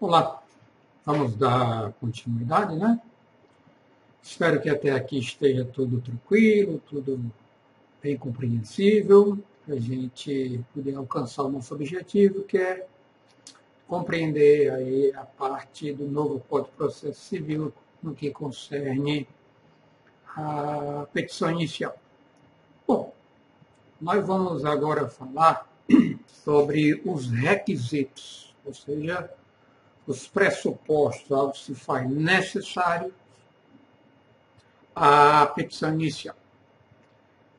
Olá, vamos dar continuidade, né? Espero que até aqui esteja tudo tranquilo, tudo bem compreensível, para a gente poder alcançar o nosso objetivo, que é compreender aí a parte do novo Código de Processo Civil no que concerne a petição inicial. Bom, nós vamos agora falar sobre os requisitos, ou seja, os pressupostos algo que se faz necessário à petição inicial.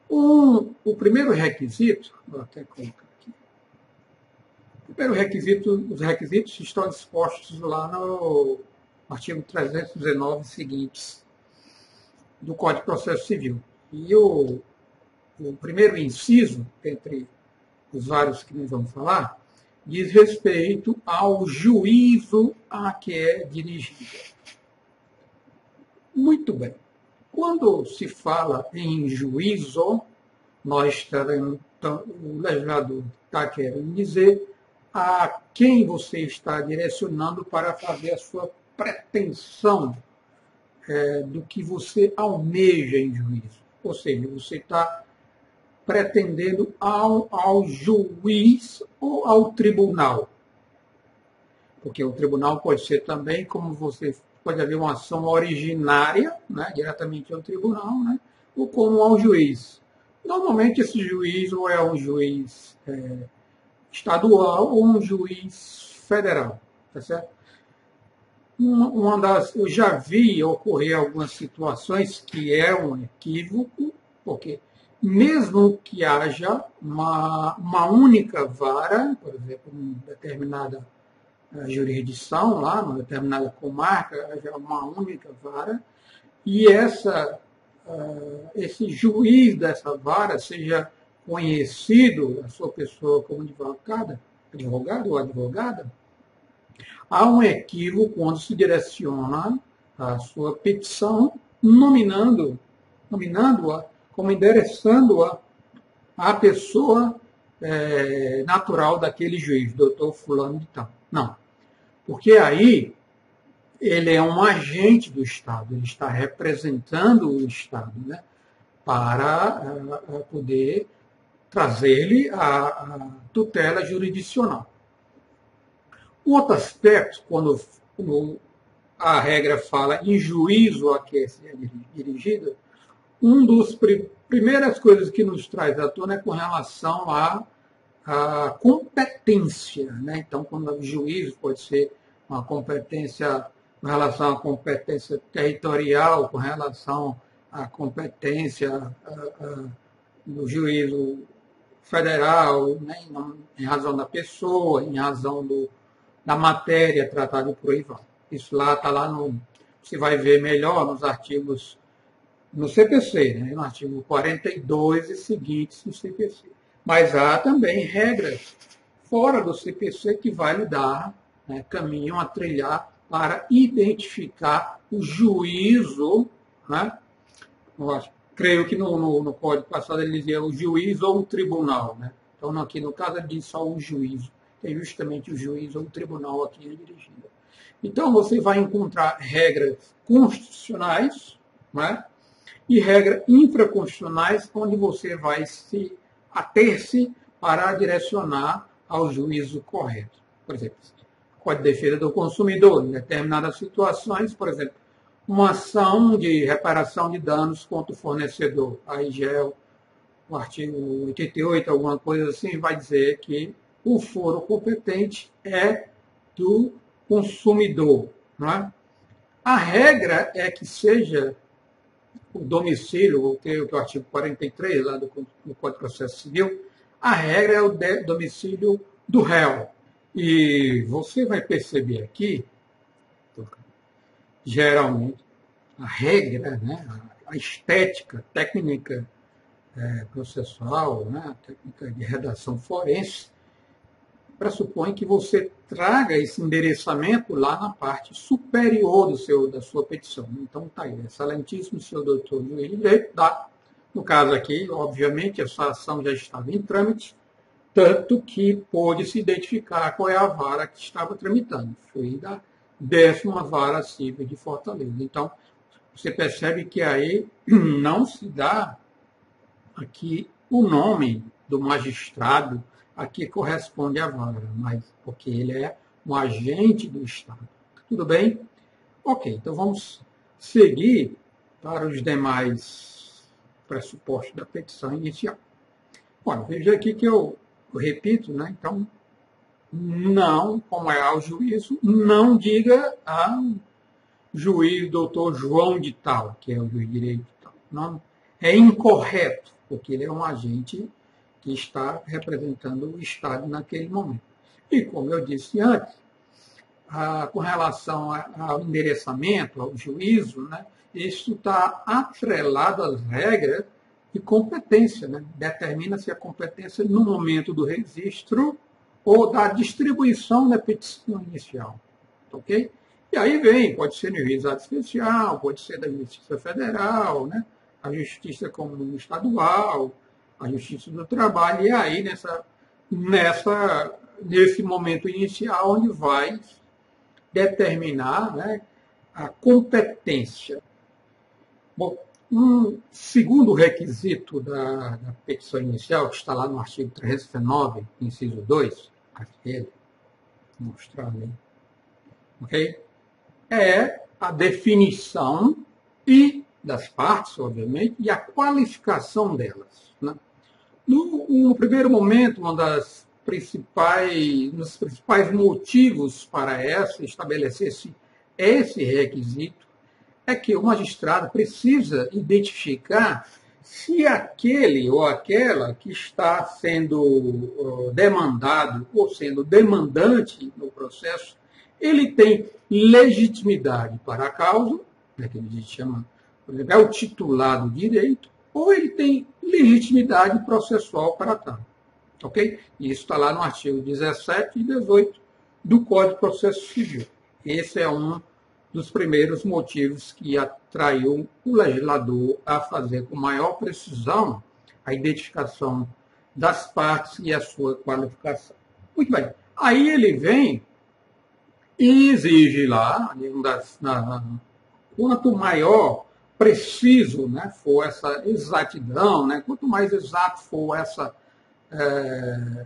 Um, o primeiro requisito, vou até colocar aqui. O primeiro requisito, os requisitos estão dispostos lá no artigo 319 seguintes do Código de Processo Civil. E o, o primeiro inciso, entre os vários que nós vamos falar, diz respeito ao juízo a que é dirigida. Muito bem. Quando se fala em juízo, nós estaremos, então, o legislador está querendo dizer a quem você está direcionando para fazer a sua pretensão é, do que você almeja em juízo. Ou seja, você está pretendendo ao, ao juiz ou ao tribunal. Porque o tribunal pode ser também, como você pode haver uma ação originária, né, diretamente ao tribunal, né, ou como ao juiz. Normalmente esse juiz ou é um juiz é, estadual ou um juiz federal, tá certo? Uma das, eu já vi ocorrer algumas situações que é um equívoco, porque mesmo que haja uma, uma única vara, por exemplo, em determinada eh, jurisdição, lá, numa determinada comarca, haja uma única vara, e essa, uh, esse juiz dessa vara seja conhecido, a sua pessoa como advogada, advogado ou advogada, há um equívoco quando se direciona a sua petição nominando, nominando-a como endereçando-a à pessoa é, natural daquele juiz, doutor fulano de tal. Não. Porque aí ele é um agente do Estado, ele está representando o Estado, né, para uh, poder trazer-lhe a, a, tutela jurisdicional. Outro aspecto, quando, quando a regra fala em juízo a que é dirigida, um dos primeiras coisas que nos traz à tona é com relação à, à competência. Né? Então, quando o juízo pode ser uma competência com relação à competência territorial, com relação à competência do juízo federal, né? em, razão da pessoa, em razão do, da matéria tratada por vai. Isso lá está lá no. Você vai ver melhor nos artigos no CPC, né, no artigo 42 e seguintes do CPC. Mas há também regras fora do CPC que vai lhe dar né, caminho a trilhar para identificar o juízo, né? Creio que no, no, no, código passado ele dizia o juiz ou o tribunal, né? Então aqui no caso ele diz só o juízo, é justamente o juiz ou o tribunal aqui é dirigido. Então você vai encontrar regras constitucionais, né? E regras infraconstitucionais, onde você vai se ater-se para direcionar ao juízo correto. Por exemplo, Código de Defesa do Consumidor, em determinadas situações, por exemplo, uma ação de reparação de danos contra o fornecedor. Aí já é o artigo 88, alguma coisa assim, vai dizer que o foro competente é do consumidor. Não é? A regra é que seja o domicílio, voltei o artigo 43 lá do, do Código de Processo Civil, a regra é o de, domicílio do réu. E você vai perceber aqui, geralmente, a regra, né, a estética, técnica é, processual, né, técnica de redação forense, pressupõe que você traga esse endereçamento lá na parte superior do seu, da sua petição. Então, está aí, excelentíssimo senhor doutor juiz de direito, dá. No caso aqui, obviamente, essa ação já estava em trâmite, tanto que pôde se identificar qual é a vara que estava tramitando. Foi da décima vara civil de Fortaleza. Então, você percebe que aí não se dá aqui o nome do magistrado a que corresponde à vara, mas porque ele é um agente do Estado. Tudo bem? Ok, então vamos seguir para os demais pressupostos da petição inicial. Bom, veja aqui que eu, eu repito, né? Então, não, como é ao juízo, não diga a juiz doutor João de Tal, que é o juiz direito de tal. Não, é incorreto, porque ele é um agente que está representando o Estado naquele momento. E, como eu disse antes, com relação ao endereçamento, ao juízo, né, isso está atrelado às regras de competência. Né? Determina-se a competência no momento do registro ou da distribuição da petição inicial. Ok? E aí vem, pode ser no juizado especial, pode ser da Justiça Federal, né? a Justiça Comum Estadual, a Justiça do Trabalho, e aí nessa, nessa, nesse momento inicial onde vai determinar né, a competência. Bom, um segundo requisito da, da, petição inicial, que está lá no artigo 319, inciso 2, aquele, mostrar ali, ok? É a definição e das partes, obviamente, e a qualificação delas. No, no, primeiro momento, uma das principais, um dos principais motivos para essa estabelecer-se esse requisito é que o magistrado precisa identificar se aquele ou aquela que está sendo demandado ou sendo demandante no processo, ele tem legitimidade para a causa, né, que a gente chama, é o titular do direito, ou ele tem legitimidade processual para tal. Ok? Isso está lá no artigo 17 e 18 do Código de Processo Civil. Esse é um dos primeiros motivos que atraiu o legislador a fazer com maior precisão a identificação das partes e a sua qualificação. Muito bem. Aí ele vem e exige lá, na, quanto maior preciso né, for essa exatidão, né, quanto mais exato for essa é,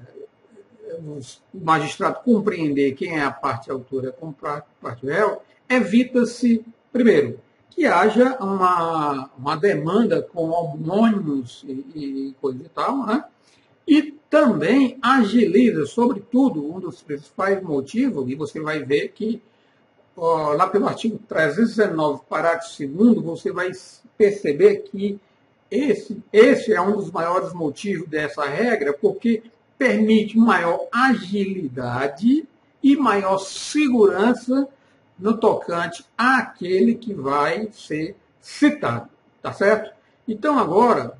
o magistrado compreender quem é a parte autora e a parte réu, evita-se, primeiro, que haja uma, uma demanda com homônimos e, e coisa e tal, né? e também agiliza, sobretudo, um dos principais motivos, e você vai ver que lá pelo artigo 319, parágrafo 2 você vai perceber que esse, esse é um dos maiores motivos dessa regra, porque permite maior agilidade e maior segurança no tocante àquele que vai ser citado. Tá certo? Então, agora,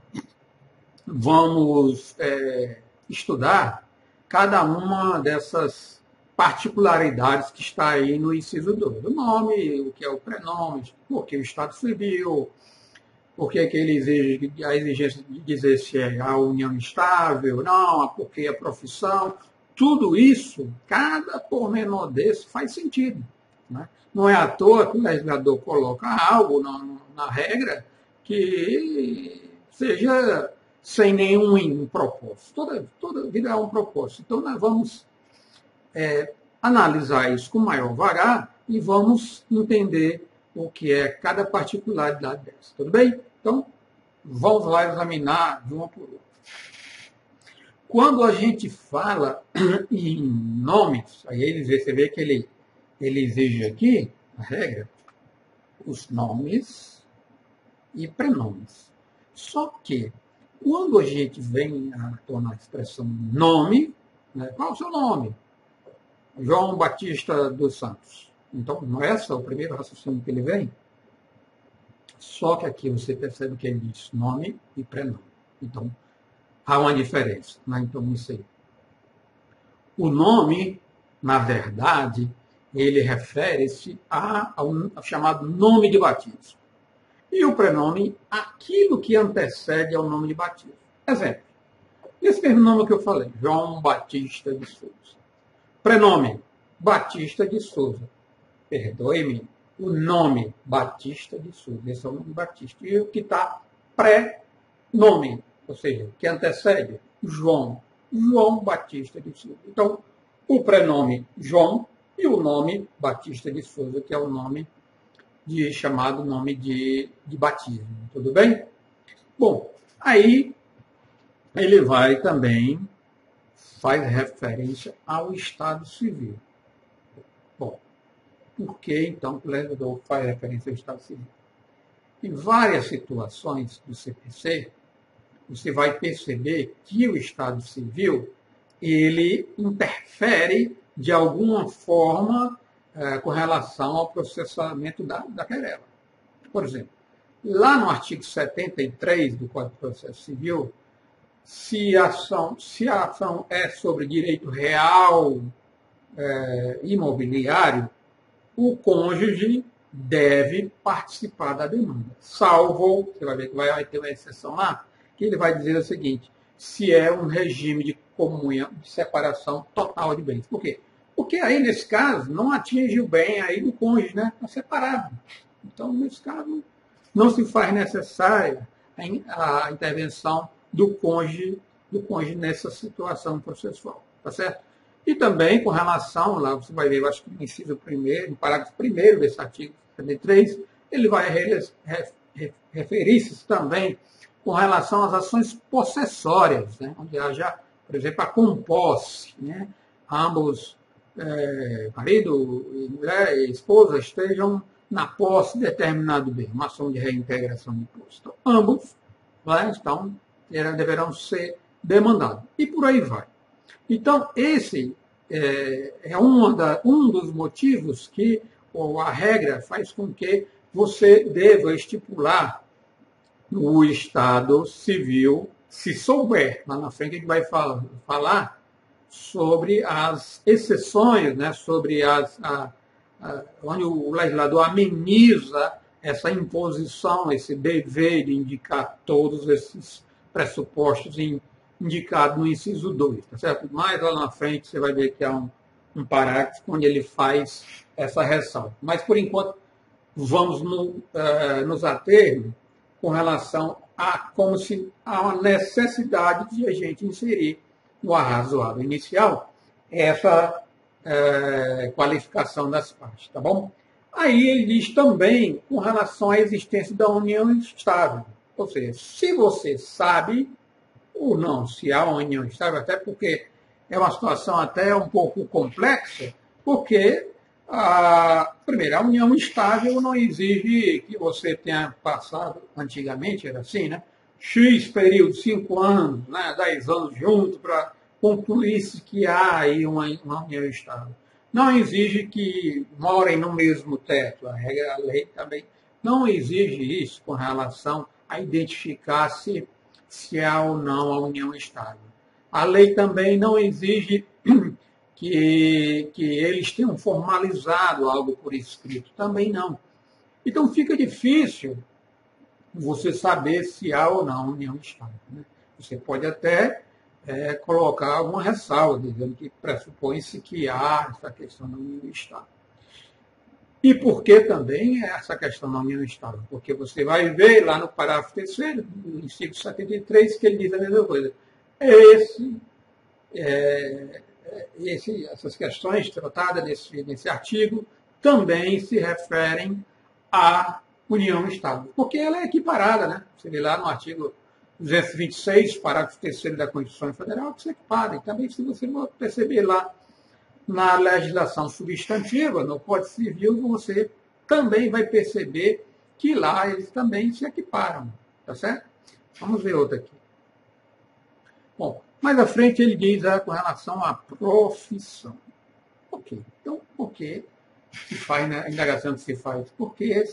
vamos é, estudar cada uma dessas particularidades que está aí no inciso 2. O nome, o que é o prenome, o que o Estado civil, por que, que ele exige a exigência de dizer se é a união estável, não, porque a profissão, tudo isso, cada pormenor desse faz sentido. Né? Não é à toa que o legislador coloca algo na, na regra que seja sem nenhum propósito. Toda, toda vida é um propósito. Então, nós vamos é, analisar isso com maior vagar e vamos entender o que é cada particularidade dessa. Tudo bem? Então, vamos lá examinar de uma por outra. Quando a gente fala em nomes, aí você vê que ele ele exige aqui, a regra, os nomes e prenomes. Só que, quando a gente vem a tornar a expressão nome, né, qual é o seu nome? João Batista dos Santos. Então, não é esse o primeiro raciocínio que ele vem? Só que aqui você percebe que ele diz nome e prenome. Então, há uma diferença. Né? Então, isso aí. O nome, na verdade, ele refere-se ao chamado nome de batismo. E o prenome, aquilo que antecede ao nome de batismo. Exemplo, Esse mesmo nome que eu falei, João Batista de Souza. Prenome, Batista de Souza. Perdoe-me, o nome Batista de Souza. Esse é o nome Batista. E o que está pré-nome, ou seja, que antecede, João. João Batista de Souza. Então, o prenome João e o nome Batista de Souza, que é o nome de chamado nome de, de batismo. Tudo bem? Bom, aí ele vai também faz referência ao Estado Civil. Bom, por que então o legislador faz referência ao Estado Civil? Em várias situações do CPC, você vai perceber que o Estado Civil ele interfere de alguma forma é, com relação ao processamento da, da querela. Por exemplo, lá no artigo 73 do Código de Processo Civil, se a ação, se a ação é sobre direito real é, imobiliário, o cônjuge deve participar da demanda. Salvo, você vai ver que vai ter uma exceção lá, que ele vai dizer o seguinte, se é um regime de comunhão, de separação total de bens. Por quê? Porque aí, nesse caso, não atinge o bem aí do cônjuge, né? Está separado. Então, nesse caso, não se faz necessária a intervenção do cônjuge, do cônjuge nessa situação processual. Tá certo? E também com relação, lá você vai ver, eu acho que no inciso primeiro, no parágrafo primeiro desse artigo 73, ele vai referir-se também com relação às ações possessórias, né? onde haja, por exemplo, a composse, né? ambos é, marido, mulher e esposa estejam na posse de determinado bem, uma ação de reintegração de imposto. Então, ambos né, estão, deverão ser demandados. E por aí vai. Então, esse é, é da, um dos motivos que ou a regra faz com que você deva estipular no Estado civil, se souber, lá na frente a gente vai falar, falar sobre as exceções, né, sobre as, a, onde o legislador ameniza essa imposição, esse dever de indicar todos esses pressupostos indicados no inciso 2, tá certo? Mais lá na frente você vai ver que há um, um parágrafo onde ele faz essa ressalva. Mas, por enquanto, vamos no, uh, nos ater com relação a como se há uma necessidade de a gente inserir no arrazoado inicial, essa é, qualificação das partes, tá bom? Aí ele diz também com relação à existência da união estável. Ou seja, se você sabe ou não se há uma união estável, até porque é uma situação até um pouco complexa, porque, a, primeiro, a união estável não exige que você tenha passado, antigamente era assim, né? X período, 5 anos, né, 10 anos juntos, para concluir-se que há aí uma, uma união estável. Não exige que morem no mesmo teto. A regra, a lei também não exige isso com relação a identificar se, se há ou não a união estável. A lei também não exige que, que eles tenham formalizado algo por escrito. Também não. Então fica difícil você saber se há ou não união estável. Né? Você pode até é, colocar alguma ressalva, dizendo que pressupõe-se que há essa questão da união estável. E por que também é essa questão da união estável? Porque você vai ver lá no parágrafo terceiro, no inciso 73, que ele diz a mesma coisa. Esse, é, esse, essas questões tratadas nesse, nesse artigo também se referem à união estável, porque ela é equiparada, né? Você vê lá no artigo 226, parágrafo 3 da Constituição Federal, que se equipara. E também, se você perceber lá na legislação substantiva, no Código Civil, você também vai perceber que lá eles também se equiparam. Tá certo? Vamos ver outra aqui. Bom, mais à frente ele diz ah, com relação à profissão. Ok. Então, por que se faz, né, a indagação que se faz? Porque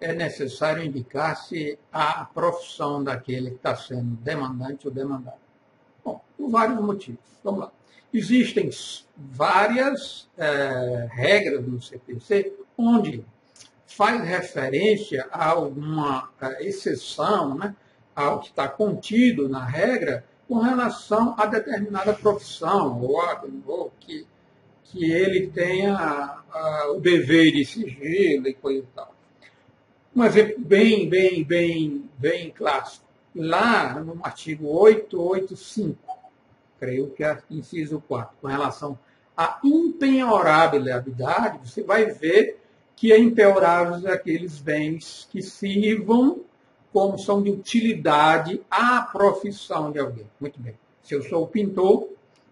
é necessário indicar se a profissão daquele que está sendo demandante ou demandado. Bom, por vários motivos. Vamos lá. Existem várias é, regras no CPC onde faz referência a alguma é, exceção né, ao que está contido na regra com relação a determinada profissão, ou, ou que, que ele tenha a, o dever de sigilo e coisa e tal. Um exemplo bem, bem, bem, bem clássico. Lá no artigo 885, creio que é inciso 4, com relação à impenhorabilidade, você vai ver que é impenhoráveis aqueles bens que sirvam como são de utilidade à profissão de alguém. Muito bem. Se eu sou pintor,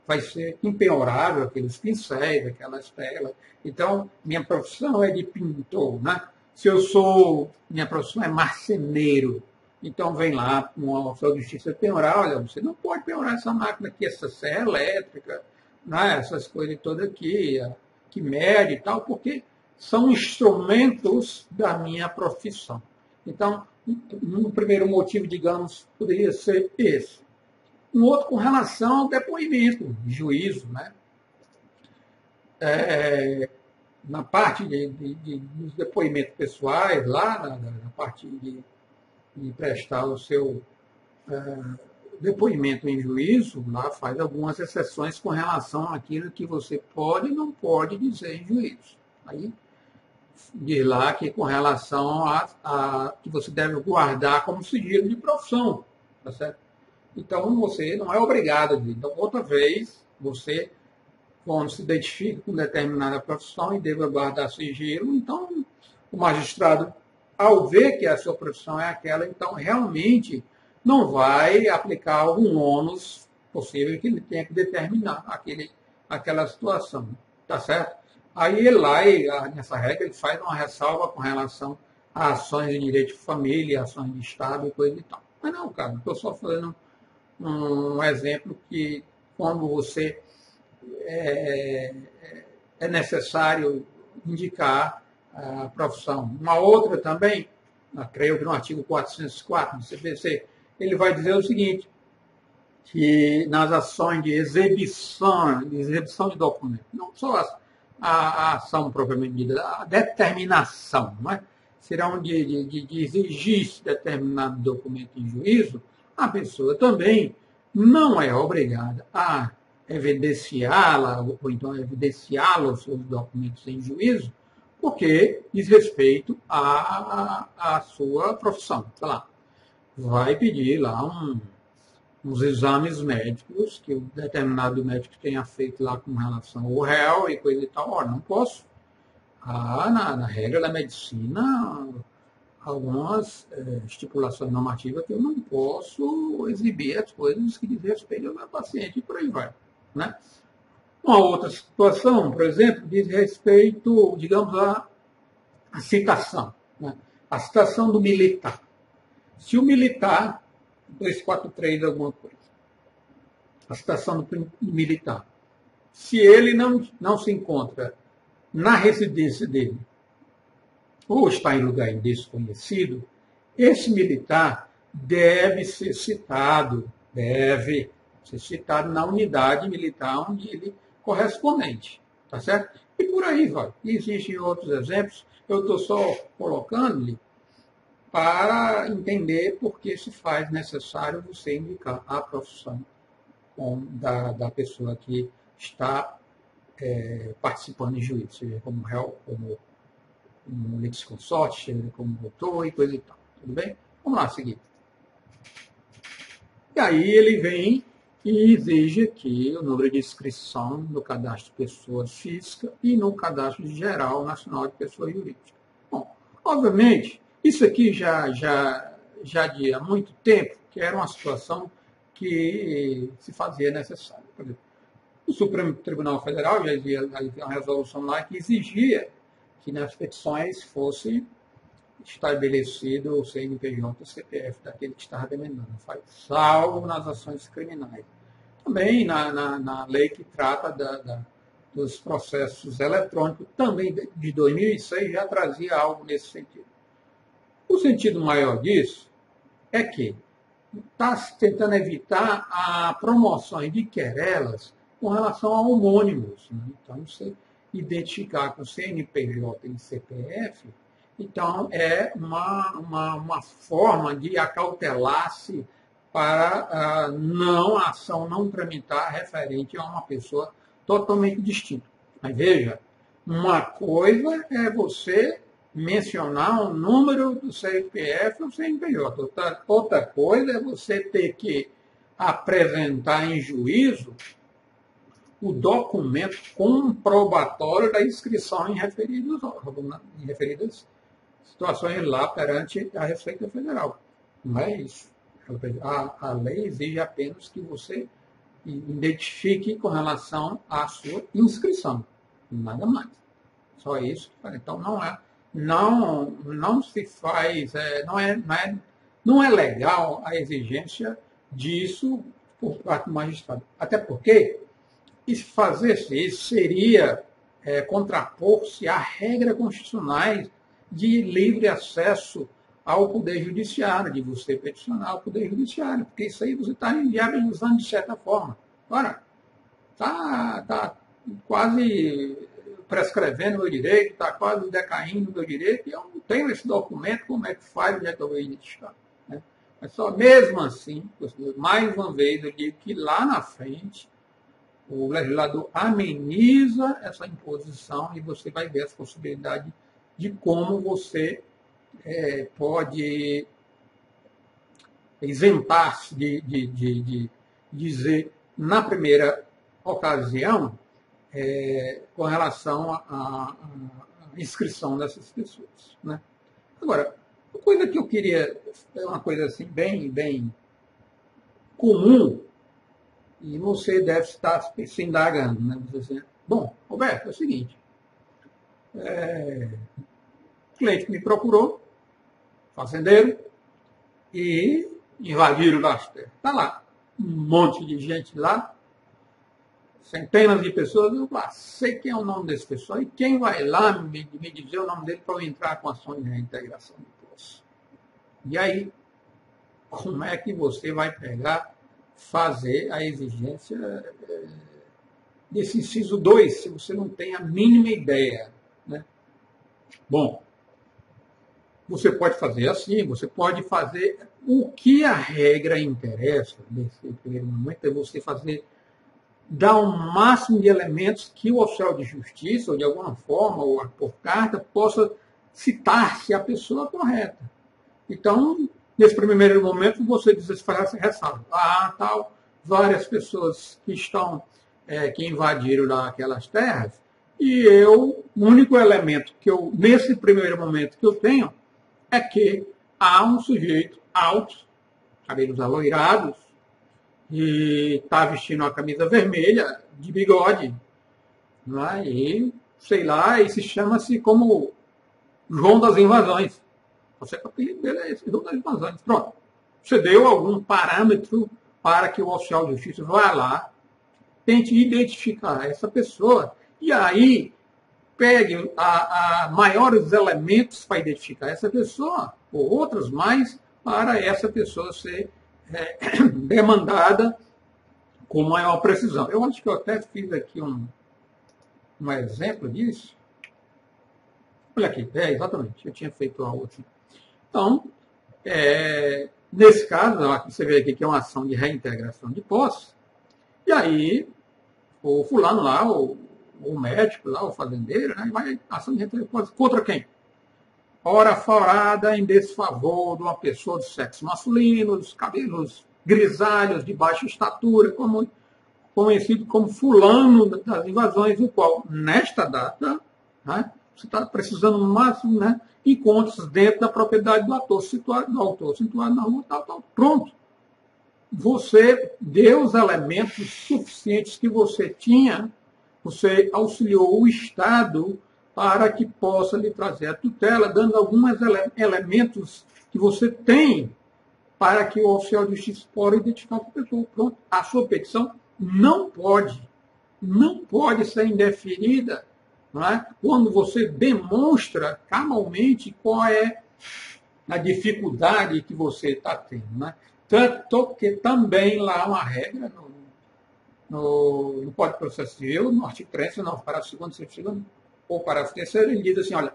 vai ser impenhorável aqueles pincéis, aquelas telas. Então, minha profissão é de pintor, né? Se eu sou, minha profissão é marceneiro, então vem lá uma sua justiça penhorar, olha, você não pode penhorar essa máquina aqui, essa serra elétrica, né? essas coisas todas aqui, que mede e tal, porque são instrumentos da minha profissão. Então, um primeiro motivo, digamos, poderia ser esse. Um outro com relação ao depoimento, juízo, né? É, na parte de, de, de, dos depoimentos pessoais, lá na, na parte de, de, prestar o seu é, depoimento em juízo, lá faz algumas exceções com relação àquilo que você pode e não pode dizer em juízo. Aí diz lá que com relação a, a, que você deve guardar como sigilo de profissão, tá certo? Então você não é obrigado a dizer. Então, outra vez, você, quando se identifica com determinada profissão e deve guardar sigilo, então o magistrado, ao ver que a sua profissão é aquela, então realmente não vai aplicar algum ônus possível que ele tenha que determinar aquele, aquela situação. Tá certo? Aí ele lá, nessa regra, ele faz uma ressalva com relação a ações de direito de família, ações de Estado e coisa e tal. Mas não, cara, estou só fazendo um, um, exemplo que quando você é, é, é necessário indicar profissão. Uma outra também, creio que no artigo 404 do CPC, ele vai dizer o seguinte, que nas ações de exibição, de exibição de documentos, não só a, a ação propriamente dita, a determinação, não é? serão de, de, de exigir determinado documento em juízo, a pessoa também não é obrigada a evidenciá-la, ou então evidenciá-la os seus documentos em juízo, porque diz respeito à, à, sua profissão. Sei lá, vai pedir lá um, uns exames médicos que o determinado médico tenha feito lá com relação ao réu e coisa e tal. Ora, não posso. Há, na, na regra da medicina, algumas é, estipulações normativas que eu não posso exibir as coisas que dizem respeito ao meu paciente e por aí vai. Né? Uma outra situação, por exemplo, diz respeito, digamos, à, à citação. Né? A citação do militar. Se o militar 243 alguma coisa. A citação do militar. Se ele não, não se encontra na residência dele, ou está em lugar desconhecido, esse militar deve ser citado, deve ser citado na unidade militar onde ele correspondente. Tá certo? E por aí vai. Existem outros exemplos. Eu estou só colocando-lhe para entender por que se faz necessário você indicar a profissão da, da pessoa que está é, participando em juízo, seja como réu, como, como litisconsorte, seja como doutor e coisa e tal. Tudo bem? Vamos lá, seguir. E aí ele vem e exige aqui o número de inscrição no cadastro de pessoa física e no cadastro geral nacional de pessoa jurídica. Bom, obviamente, isso aqui já, já, já há muito tempo, que era uma situação que se fazia necessária. O Supremo Tribunal Federal já havia uma resolução lá que exigia que nas petições fosse estabelecido o CNPJ e o CPF daquele que estava demandando, salvo nas ações criminais. Também na, na, na lei que trata da, da, dos processos eletrônicos, também de 2006, já trazia algo nesse sentido. O sentido maior disso é que está tentando evitar a promoção de querelas com relação a homônimos. Né? Então, você identificar com CNPJ e CPF, então é uma, uma, uma forma de acautelar-se para a não a ação não tramitar referente a uma pessoa totalmente distinta. Mas veja, uma coisa é você mencionar o número do CPF ou CNPJ. Outra, outra coisa é você ter que apresentar em juízo o documento comprobatório da inscrição em referidos, em referidas situações lá perante a Receita Federal. Não é isso. A, a lei exige apenas que você identifique com relação à sua inscrição. Nada mais. Só isso. Então não é, não, não se faz, é, não, é, não, é, não é legal a exigência disso por parte do magistrado. Até porque fazer isso seria é, contrapor-se a regras constitucionais de livre acesso ao Poder Judiciário, de você peticionar ao Poder Judiciário, porque isso aí você está inviabilizando de certa forma. Ora, está tá quase prescrevendo o meu direito, está quase decaindo o meu direito, e eu não tenho esse documento, como é que faz, onde é que? Né? Mas só mesmo assim, mais uma vez, eu digo que lá na frente, o legislador ameniza essa imposição e você vai ver as possibilidades de como você é, pode isentar-se de, de, de, de, dizer na primeira ocasião é, com relação à inscrição dessas pessoas. Né? Agora, uma coisa que eu queria, é uma coisa assim bem, bem comum, e você deve estar se indagando, né? Você, bom, Roberto, é o seguinte, é, o cliente me procurou, fazendeiro, e invadiram as terras. Está lá, um monte de gente lá, centenas de pessoas, eu lá, sei quem é o nome desse pessoal e quem vai lá me, me dizer o nome dele para eu entrar com ações de reintegração do poço. E aí, como é que você vai pegar, fazer a exigência é, desse inciso 2, se você não tem a mínima ideia? Né? Bom, você pode fazer assim, você pode fazer o que a regra interessa nesse primeiro momento é você fazer dar o máximo de elementos que o oficial de justiça, ou de alguma forma, ou por carta, possa citar se a pessoa correta. Então, nesse primeiro momento, você diz, faz essa ressalva. Ah, tal, várias pessoas que estão, é, que invadiram aquelas terras, e eu, o único elemento que eu, nesse primeiro momento que eu tenho, é que há um sujeito alto, cabelos aloirados, e está vestindo uma camisa vermelha, de bigode, é? e sei lá, e se chama-se como João das Invasões. Você apelido dele é esse, João das Invasões. Pronto. Você deu algum parâmetro para que o oficial de justiça vá lá, tente identificar essa pessoa, e aí pegue a, a maiores elementos para identificar essa pessoa, ou outros mais, para essa pessoa ser é, demandada com maior precisão. Eu acho que eu até fiz aqui um, um exemplo disso. Olha aqui, é, exatamente, eu tinha feito a outra. Então, é, nesse caso, você vê aqui que é uma ação de reintegração de posse, e aí o fulano lá, o, o médico lá, o fazendeiro, né, vai ação de contra quem? Ora forada em desfavor de uma pessoa do sexo masculino, dos cabelos grisalhos, de baixa estatura, como, conhecido como fulano das invasões, o qual, nesta data, né, você está precisando no máximo, né, encontra dentro da propriedade do ator, situado, do autor, situado na rua, tal, tal. Pronto. Você deu os elementos suficientes que você tinha, você auxiliou o Estado para que possa lhe trazer a tutela, dando alguns ele elementos que você tem para que o oficial de justiça possa identificar o pessoa. Pronto, a sua petição não pode, não pode ser indeferida é? quando você demonstra cabalmente qual é a dificuldade que você está tendo. Né? Tanto que também lá há uma regra no, no, no Código de Processo Civil, no artigo 3, não, para o segundo, segundo, ou parágrafo terceiro, ele diz assim, olha,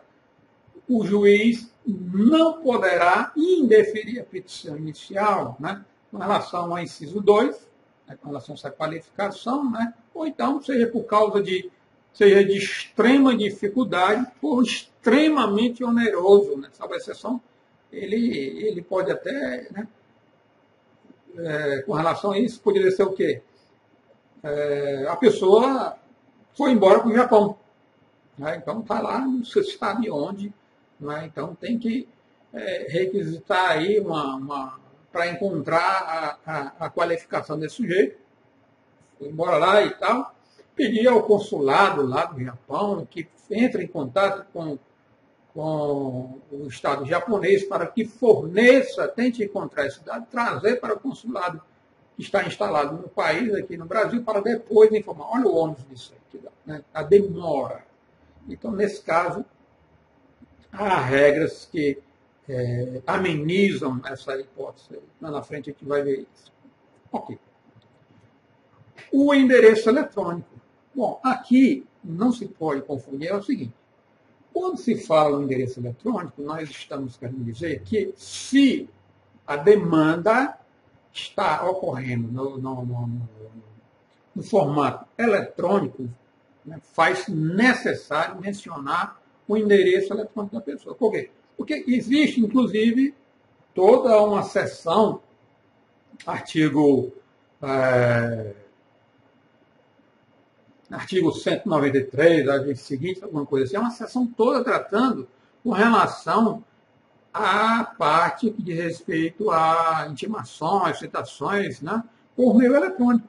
o juiz não poderá indeferir a petição inicial, né, com relação ao inciso 2, né, com relação essa qualificação, né, ou então seja por causa de seja de extrema dificuldade ou extremamente oneroso, né, salvo exceção, ele, ele pode até, né, é, com relação a isso, poderia ser o quê? É, a pessoa foi embora para o Japão. Né, então está lá, não se sabe onde, né, então tem que é, requisitar aí uma, uma para encontrar a, a, a, qualificação desse sujeito. Foi embora lá e tal. Pedir ao consulado lá do Japão que entre em contato com, com o Estado japonês para que forneça, tente encontrar esse dado, trazer para o consulado está instalado no país, aqui no Brasil, para depois informar. Olha o ônus disso aqui, né? a demora. Então, nesse caso, há regras que é, amenizam essa hipótese. Lá na frente a gente vai ver isso. Ok. O endereço eletrônico. Bom, aqui não se pode confundir, é o seguinte. Quando se fala no endereço eletrônico, nós estamos querendo dizer que se a demanda está ocorrendo no, no, no, no formato eletrônico, né, faz necessário mencionar o endereço eletrônico da pessoa. Por quê? Porque existe, inclusive, toda uma seção, artigo, é, artigo 193, artigo seguinte, alguma coisa assim, é uma seção toda tratando com relação à parte que diz respeito a intimações, citações, né, por meio eletrônico.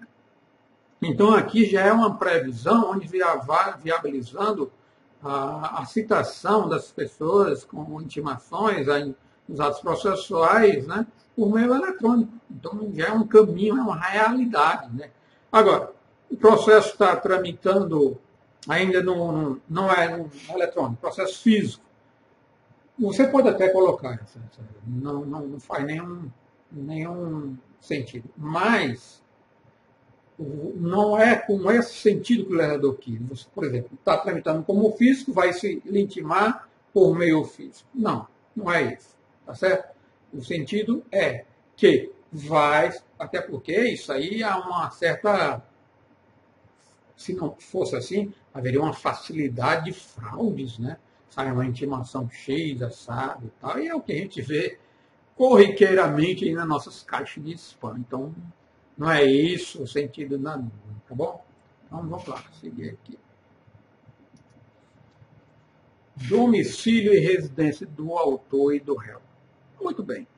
Então, aqui já é uma previsão onde viabilizando a, a citação das pessoas com intimações nos atos processuais, né, por meio eletrônico. Então, já é um caminho, é uma realidade. Né? Agora, o processo está tramitando ainda no, não é no eletrônico, processo físico. Você pode até colocar, não, não, não faz nenhum, nenhum sentido. Mas não é com esse sentido que o legislador quis. Você, por exemplo, está tramitando como físico, vai se intimar por meio físico. Não, não é isso. Tá certo? O sentido é que vai, até porque isso aí há uma certa. Se não fosse assim, haveria uma facilidade de fraudes, né? Sai uma intimação cheia, sabe? E, tal, e é o que a gente vê corriqueiramente nas nossas caixas de spam. Então, não é isso o sentido da norma, tá bom? Então vamos lá, seguir aqui. Domicílio e residência do autor e do réu. Muito bem.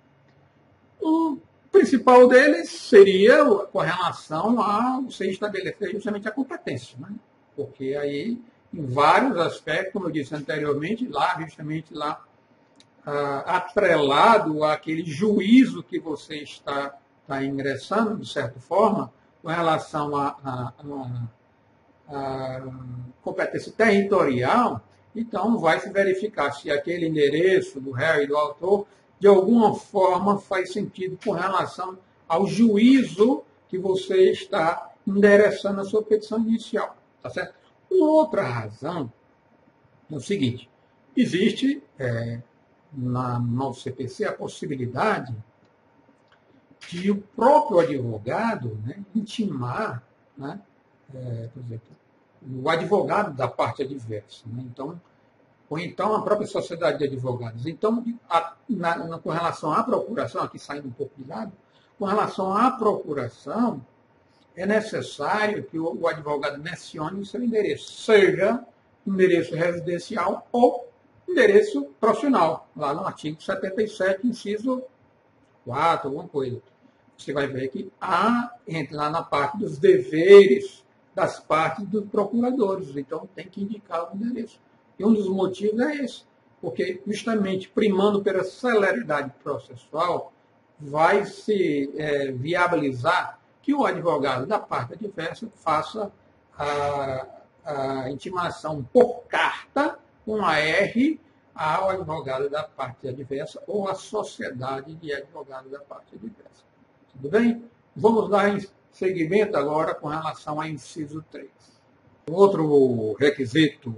O principal deles seria com relação a você estabelecer justamente a competência, né? porque aí, em vários aspectos, como eu disse anteriormente, lá, justamente lá, ah, atrelado àquele juízo que você está está ingressando, de certa forma, com relação à competência territorial, então vai se verificar se aquele endereço do réu e do autor, de alguma forma, faz sentido com relação ao juízo que você está endereçando a sua petição inicial. Tá certo? Outra razão é o seguinte: existe é, na, no nosso CPC a possibilidade de o próprio advogado né, intimar né, é, exemplo, o advogado da parte adversa. Né? Então, ou então a própria sociedade de advogados. Então, a, na, na, com relação à procuração, aqui saindo um pouco de lado, com relação à procuração, é necessário que o, advogado mencione o seu endereço, seja endereço residencial ou endereço profissional, lá no artigo 77, inciso 4, alguma coisa você vai ver que há, entra lá na parte dos deveres das partes dos procuradores. Então, tem que indicar o endereço. E um dos motivos é esse, porque justamente primando pela celeridade processual, vai se é, viabilizar que o advogado da parte adversa faça a, a intimação por carta, com a R, ao advogado da parte adversa ou à sociedade de advogado da parte adversa. Tudo bem? Vamos dar seguimento agora com relação ao inciso 3. Outro requisito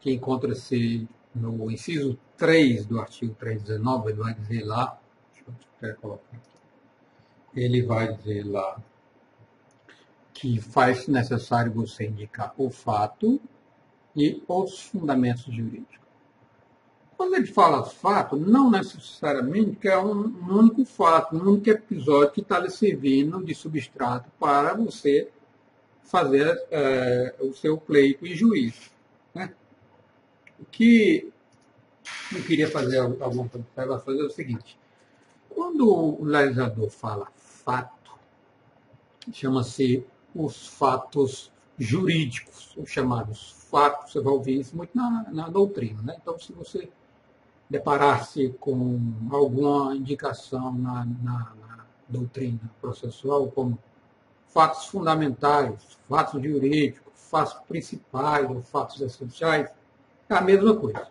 que encontra-se no inciso 3 do artigo 319, ele vai dizer lá, deixa eu colocar aqui, ele vai dizer lá que faz necessário você indicar o fato e os fundamentos jurídicos. Quando ele fala fato, não necessariamente é um, único fato, um único episódio que está lhe servindo de substrato para você fazer é, o seu pleito e juízo. Né? O que eu queria fazer alguma observação é o seguinte: quando o legislador fala fato, chama-se os fatos jurídicos, os chamados fatos, você vai ouvir isso muito na, na doutrina. Né? Então, se você deparar-se com alguma indicação na, na, na, doutrina processual, como fatos fundamentais, fatos jurídicos, fatos principais ou fatos essenciais, é a mesma coisa.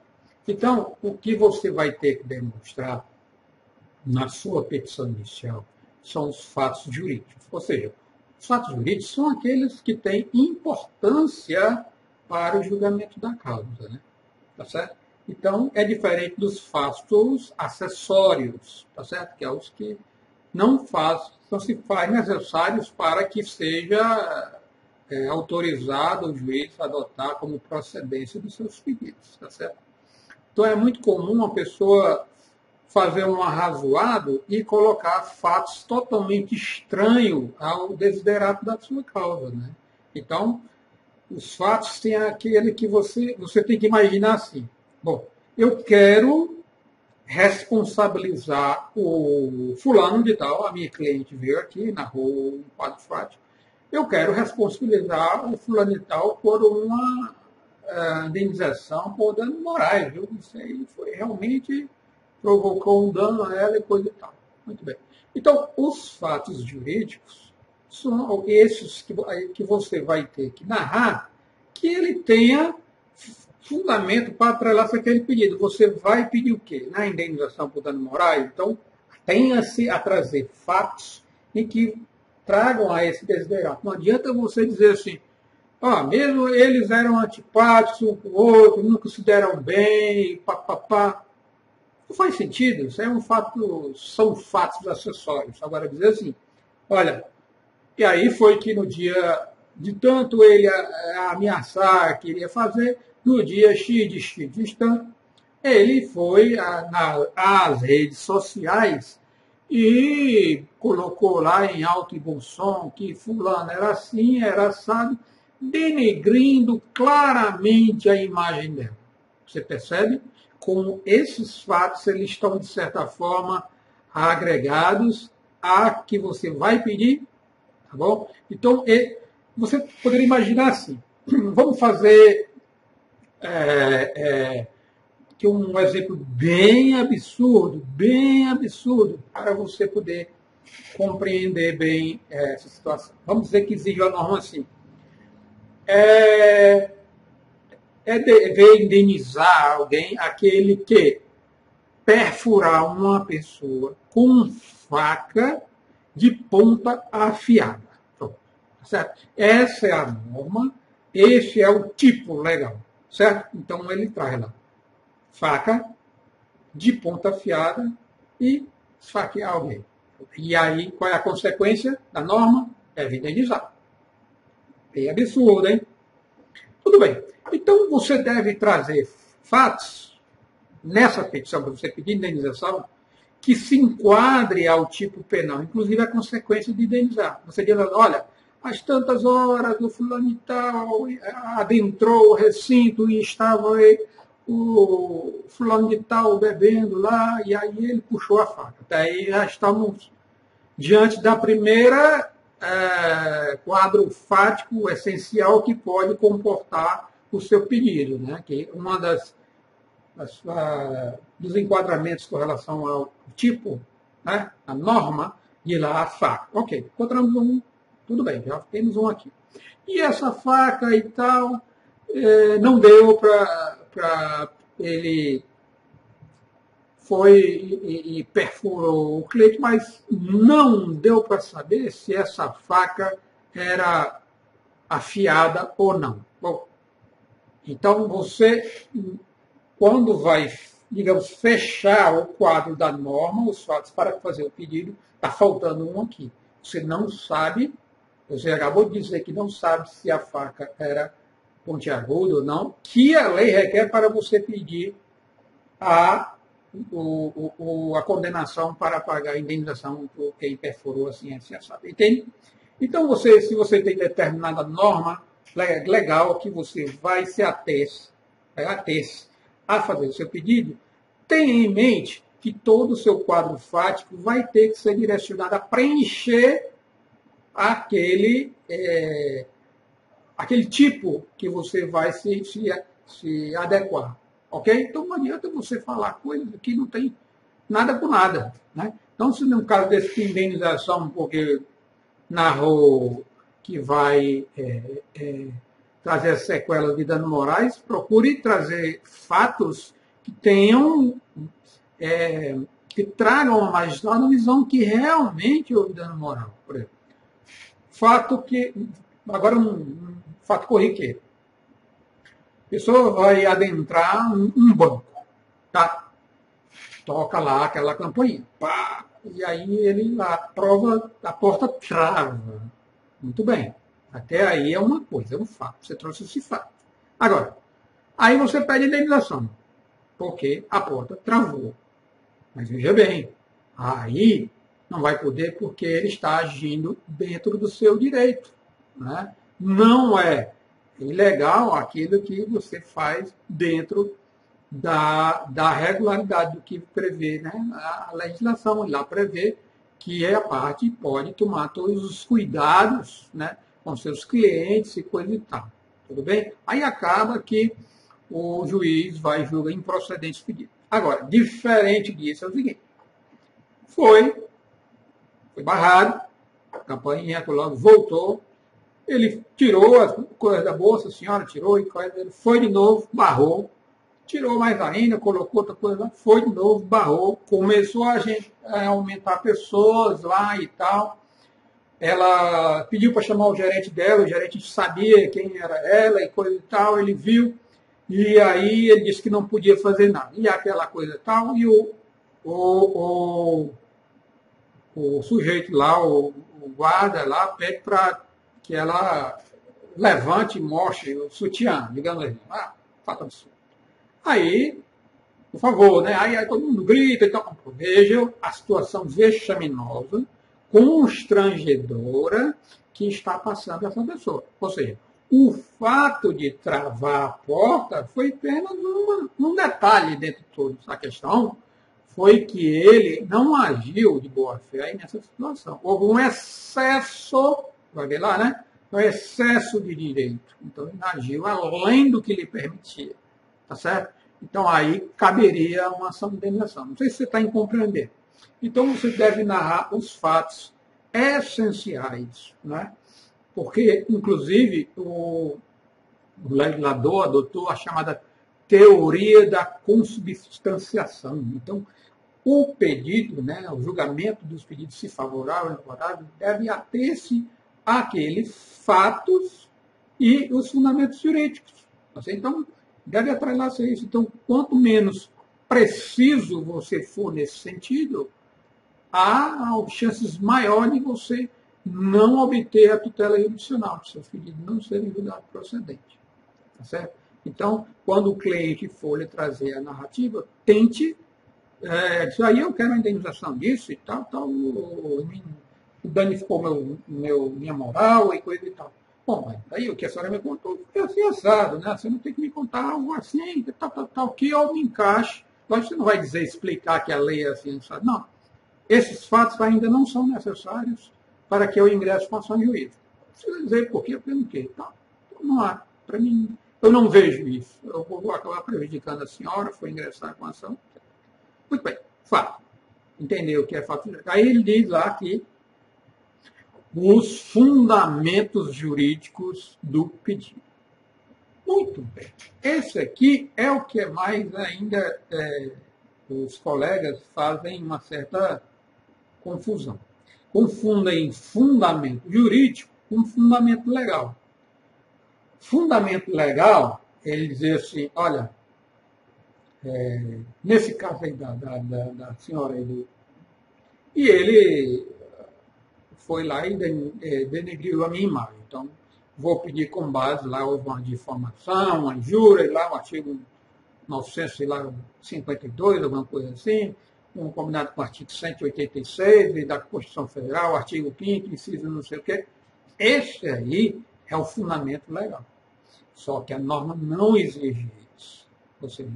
Então, o que você vai ter que demonstrar na sua petição inicial são os fatos jurídicos. Ou seja, os fatos jurídicos são aqueles que têm importância para o julgamento da causa. Né? Tá certo? Então, é diferente dos fatos acessórios, tá certo? Que é os que não faz, não se faz necessários para que seja é, autorizado o juiz a adotar como procedência dos seus pedidos, tá certo? Então, é muito comum uma pessoa fazer um arrazoado e colocar fatos totalmente estranhos ao desiderato da sua causa, né? Então, os fatos têm aquele que você, você tem que imaginar assim. Bom, eu quero responsabilizar o fulano de tal, a minha cliente veio aqui, narrou um quadro fático, eu quero responsabilizar o fulano de tal por uma uh, indenização por dano morais, viu? Isso aí foi realmente provocou um dano a ela e coisa e tal. Muito bem. Então, os fatos jurídicos são esses que, que você vai ter que narrar que ele tenha fundamento para atrelar-se aquele pedido. Você vai pedir o quê? Na indenização por dano moral? Então, tenha-se a trazer fatos em que tragam a esse desiderato. Não adianta você dizer assim, ah, mesmo eles eram antipáticos um com o outro, nunca se deram bem, papapá. Não faz sentido, isso é um fato, são fatos acessórios. Agora dizer assim, olha, e aí foi que no dia de tanto ele ameaçar, queria fazer, no dia X de X distante, ele foi às redes sociais e colocou lá em alto e bom som que fulano era assim, era assado, denegrindo claramente a imagem dela. Você percebe como esses fatos eles estão, de certa forma, agregados a que você vai pedir, tá bom? Então, você poderia imaginar assim, vamos fazer é, é, um exemplo bem absurdo, bem absurdo, para você poder compreender bem essa situação. Vamos dizer que exige a norma assim. É, é dever indenizar alguém aquele que perfurar uma pessoa com faca de ponta afiada. Pronto, certo? Essa é a norma, esse é o tipo legal. Certo? Então ele traz lá faca de ponta afiada e esfaquear alguém. E aí, qual é a consequência da norma? É indenizar. Bem absurdo, hein? Tudo bem. Então você deve trazer fatos nessa petição, para você pedir indenização, que se enquadre ao tipo penal, inclusive a consequência de indenizar. Você diz, olha, às tantas horas o fulano e tal adentrou o recinto e estava o fulano de tal bebendo lá, e aí ele puxou a faca. Até aí já estamos diante da primeira é, quadro fático essencial que pode comportar o seu pedido, né? que uma das, das uh, dos enquadramentos com relação ao tipo, né? a norma, de lá a faca. Ok, encontramos um tudo bem, já temos um aqui. E essa faca e tal, é, não deu para ele foi e, e, perfurou o cliente, mas não deu para saber se essa faca era afiada ou não. Bom, então você, quando vai digamos, fechar o quadro da norma, os fatos para fazer o pedido, está faltando um aqui. Você não sabe, você acabou de dizer que não sabe se a faca era pontiaguda ou não, que a lei requer para você pedir a, o, o, a condenação para pagar a indenização por quem perfurou assim, assim, sabe. Entende? Então, você, se você tem determinada norma legal que você vai se ater, vai ater a fazer o seu pedido, tenha em mente que todo o seu quadro fático vai ter que ser direcionado a preencher aquele, é, aquele tipo que você vai se, se, se adequar. Ok? Então não adianta você falar coisas que não tem nada com nada. Né? Então, se no caso desse indenização, porque narrou que vai é, é, trazer sequelas de dano morais, procure trazer fatos que tenham, é, que tragam uma magistrada uma visão que realmente houve dano moral. Por exemplo. Fato que, agora um, um fato corriqueiro. Pessoa vai adentrar um, um banco, tá? Toca lá aquela campainha, pá, e aí ele a prova, a porta trava. Muito bem. Até aí é uma coisa, é um fato. Você trouxe esse fato. Agora, aí você pede indenização, porque a porta travou. Mas veja bem, aí não vai poder porque ele está agindo dentro do seu direito. Né? Não é ilegal aquilo que você faz dentro da, da regularidade do que prevê né? a legislação. Lá prevê que a parte pode tomar todos os cuidados né? com seus clientes e coisa e tal. Tudo bem? Aí acaba que o juiz vai julgar improcedente o pedido. Agora, diferente disso é o seguinte: foi, foi barrado, a campainha logo voltou, ele tirou as coisas da bolsa, a senhora tirou e foi de novo, barrou, tirou mais ainda, colocou outra coisa lá, foi de novo, barrou, começou a, gente, a aumentar pessoas lá e tal. Ela pediu para chamar o gerente dela, o gerente sabia quem era ela e coisa e tal, ele viu, e aí ele disse que não podia fazer nada. E aquela coisa e tal, e o, o, o, o sujeito lá, o, o guarda lá, pede para que ela levante e mostre o sutiã, digamos assim. Ah, fato absurdo. Aí, por favor, né? Aí, aí todo mundo grita e tal. Vejam a situação vexaminosa constrangedora que está passando essa pessoa. Ou seja, o fato de travar a porta foi apenas uma, um detalhe dentro de toda essa questão, foi que ele não agiu de boa fé nessa situação. Houve um excesso, vai ver lá, né? Um excesso de direito. Então agiu além do que lhe permitia. Tá certo? Então aí caberia uma ação de indenização. Não sei se você está em compreender. Então você deve narrar os fatos essenciais, né? porque, inclusive, o legislador adotou a chamada teoria da consubstanciação. Então, o pedido, né, o julgamento dos pedidos, se favorável ou favorável, deve ater-se àqueles fatos e os fundamentos jurídicos. Então, deve atrelar-se a isso. Então, quanto menos preciso você for nesse sentido, há chances maiores de você não obter a tutela judicial, do seu pedido não ser julgado procedente. Tá certo? Então, quando o cliente for lhe trazer a narrativa, tente. É, dizer, aí eu quero a indenização disso e tal, tal, danificou meu, meu, minha moral e coisa e tal. Bom, aí o que a senhora me contou foi assim assado, né? Você não tem que me contar algo assim, tal, tal, tal, que eu me encaixe. Lógico você não vai dizer, explicar que a lei é assim, sabe? Não. Esses fatos ainda não são necessários para que eu ingresse com ação juízo. Precisa dizer por quê, pelo quê. Tá? Não há. Para mim, eu não vejo isso. Eu vou acabar prejudicando a senhora, foi ingressar com ação. Muito bem, fato. Entendeu o que é fato? Aí ele diz lá que os fundamentos jurídicos do pedido. Muito bem. Esse aqui é o que mais ainda é, os colegas fazem uma certa confusão. Confundem fundamento jurídico com fundamento legal. Fundamento legal, ele dizer assim, olha, é, nesse caso aí da, da, da, da senhora aí e ele foi lá e é, denegriu a minha imagem. Então, vou pedir com base lá houve uma difamação, uma injúria, lá o artigo 952, alguma coisa assim, um combinado com o artigo 186 da Constituição Federal, artigo 5 inciso não sei o quê. Esse aí é o fundamento legal. Só que a norma não exige isso. Ou seja,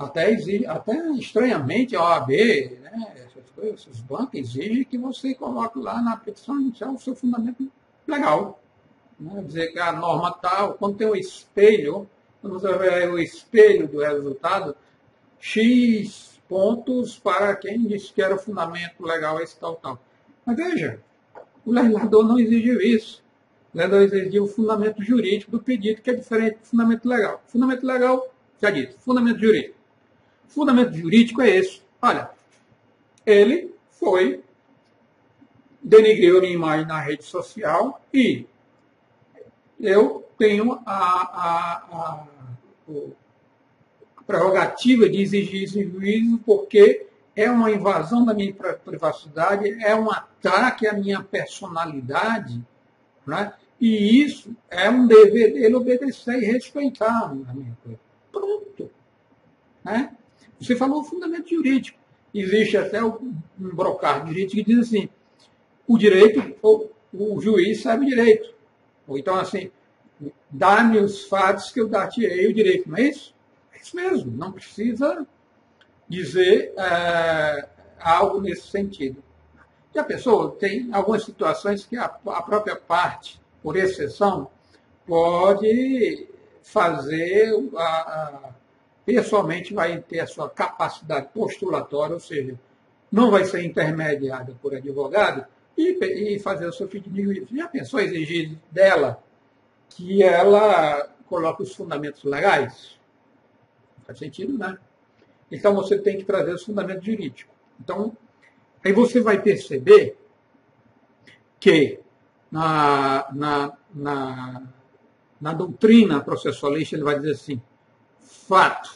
até, exige, até estranhamente a OAB, né, essas coisas, esses bancos exigem que você coloque lá na petição inicial o seu fundamento legal. Né? Dizer que a norma tal, quando tem o um espelho, quando você ver o espelho do resultado, X pontos para quem disse que era o fundamento legal esse tal, tal. Mas veja, o legislador não exigiu isso. O legislador exigiu o fundamento jurídico do pedido, que é diferente do fundamento legal. Fundamento legal, já disse, fundamento jurídico. Fundamento jurídico é esse. Olha, ele foi, denegriu a minha imagem na rede social e eu tenho a, a, a, a prerrogativa de exigir esse juízo porque é uma invasão da minha privacidade, é um ataque à minha personalidade, né? e isso é um dever dele obedecer e respeitar a minha coisa. Pronto. Né? Você falou o fundamento jurídico. Existe até um brocar jurídico que diz assim, o direito, ou o juiz sabe direito. Ou então assim, dá-me os fatos que eu dar-te-ei o direito, não é isso? É isso mesmo, não precisa dizer é, algo nesse sentido. Já pensou? Tem algumas situações que a, a própria parte, por exceção, pode fazer a, a, pessoalmente vai ter a sua capacidade postulatória, ou seja, não vai ser intermediada por advogado e, e fazer o seu pedido. Já pensou exigir dela que ela coloque os fundamentos legais? Faz sentido, né? Então você tem que trazer os fundamentos jurídicos. Então, aí você vai perceber que na, na, na, na doutrina processualista ele vai dizer assim, fato,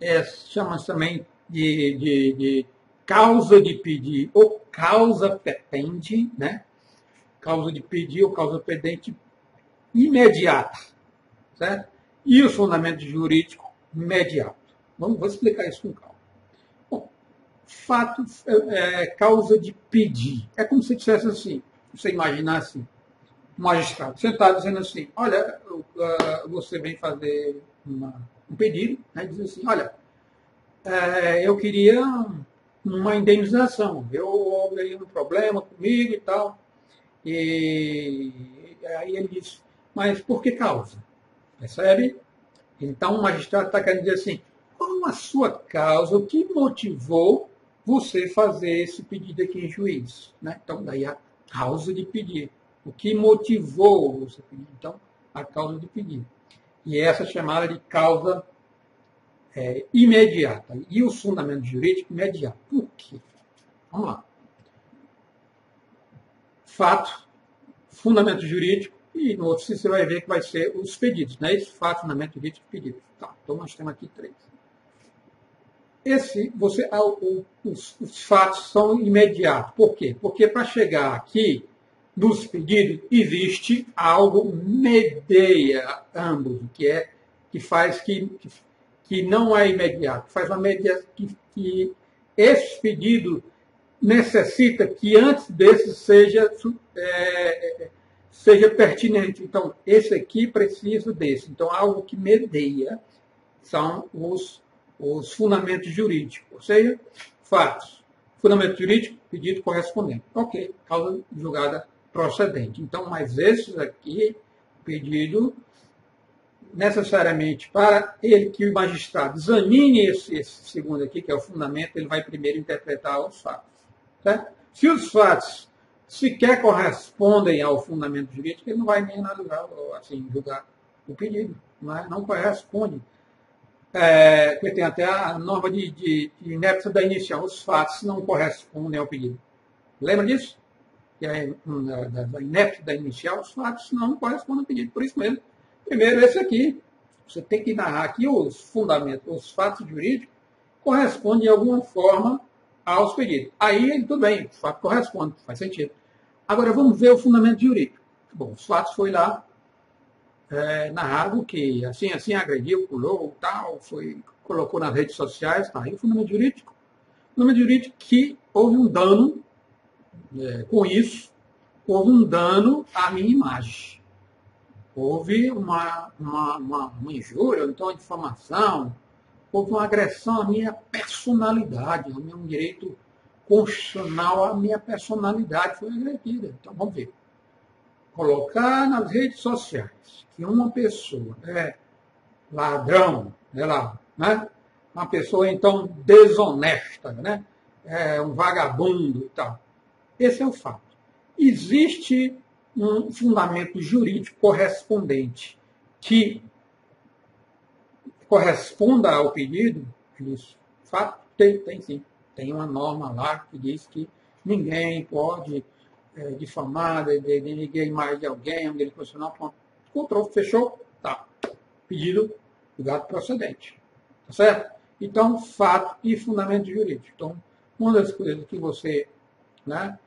é, chama-se também de, de, de, causa de pedir ou causa petente, né? Causa de pedir ou causa pendente imediata, certo? E o fundamento jurídico imediato. Vamos, vou explicar isso com calma. Bom, fato é, é, causa de pedir. É como se dissesse assim, você imaginasse assim, um magistrado sentado dizendo assim, olha, você vem fazer uma um pedido, né, diz assim, olha, é, eu queria uma indenização, eu houve um problema comigo e tal, e aí ele diz, mas por que causa? Percebe? Então o magistrado está querendo dizer assim, qual a sua causa, o que motivou você fazer esse pedido aqui em juiz? Né? Então, daí a causa de pedir. O que motivou você pedir? Então, a causa de pedir. E essa é chamada de causa é, imediata. E o fundamento jurídico imediato. Por quê? Vamos lá. Fato, fundamento jurídico, e no outro você vai ver que vai ser os pedidos, né? Esse fato, fundamento jurídico pedido. Tá, então nós temos aqui três. Esse, você, ah, os, os fatos são imediatos. Por quê? Porque para chegar aqui, nos pedidos existe algo medeia ambos, que é que faz que, que não é imediato, faz uma mediação que, que esse pedido necessita que antes desse seja é, seja pertinente. Então, esse aqui precisa desse. Então, algo que medeia são os, os fundamentos jurídicos, ou seja, fatos. Fundamento jurídico, pedido correspondente. Ok, causa julgada procedente. Então, mas esses aqui, pedido necessariamente para ele que o magistrado examine esse, esse, segundo aqui, que é o fundamento, ele vai primeiro interpretar os fatos. Certo? Se os fatos sequer correspondem ao fundamento jurídico, ele não vai nem analisar, assim, julgar o pedido. Não, é? não corresponde. É, porque tem até a norma de, de, de da inicial. Os fatos não correspondem ao pedido. Lembra disso? Que é da, inicial, os fatos não correspondem ao pedido. Por isso mesmo, primeiro esse aqui, Você tem que narrar que os fundamentos, os fatos jurídicos correspondem de alguma forma aos pedidos. Aí, tudo bem, o fato corresponde, faz sentido. Agora, vamos ver o fundamento jurídico. Bom, os fatos foi lá é, narrado que assim, assim agrediu, pulou, tal, foi, colocou nas redes sociais, tá aí o fundamento jurídico. O fundamento jurídico que houve um dano é, com isso, houve um dano à minha imagem. Houve uma, uma, uma, uma injúria, então uma difamação, houve uma agressão à minha personalidade, ao meu direito constitucional, à minha personalidade foi agredida. Então vamos ver. Colocar nas redes sociais que uma pessoa é ladrão, é lá, né? uma pessoa então desonesta, né? é um vagabundo e tal. Esse é o fato. Existe um fundamento jurídico correspondente que corresponda ao pedido, isso, fato, tem, tem sim. Tem uma norma lá que diz que ninguém pode é, difamar, de, de, de ninguém mais de alguém, um direito constitucional, ponto. Controle, fechou, tá. Pedido, julgado procedente. Tá certo? Então, fato e fundamento jurídico. Então, uma das coisas que você, né, é,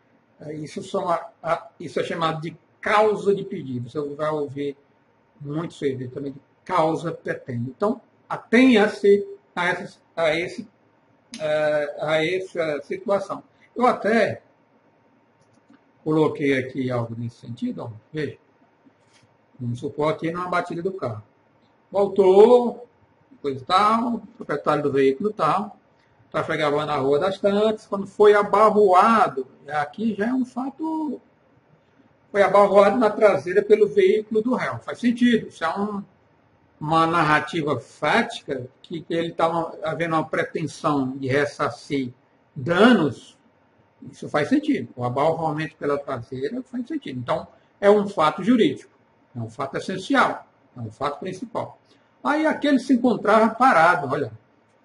isso, são a, a, isso é chamado de causa de pedido. Você vai ouvir muito isso também de causa pretende. Então, atenha-se a, a, esse, é, a essa situação. Eu até coloquei aqui algo nesse sentido, ó, veja. Vamos supor aqui numa batida do carro. Voltou, coisa tal, proprietário do veículo tal, trafegava na Rua das Tantas, quando foi abarroado, aqui já é um fato, foi abarroado na traseira pelo veículo do réu. Faz sentido, isso é um, uma narrativa fática que, que ele estava havendo uma pretensão de ressarcir danos, isso faz sentido. O abarroamento pela traseira faz sentido. Então, é um fato jurídico. É um fato essencial, é um fato principal. Aí aquele se encontrava parado, olha,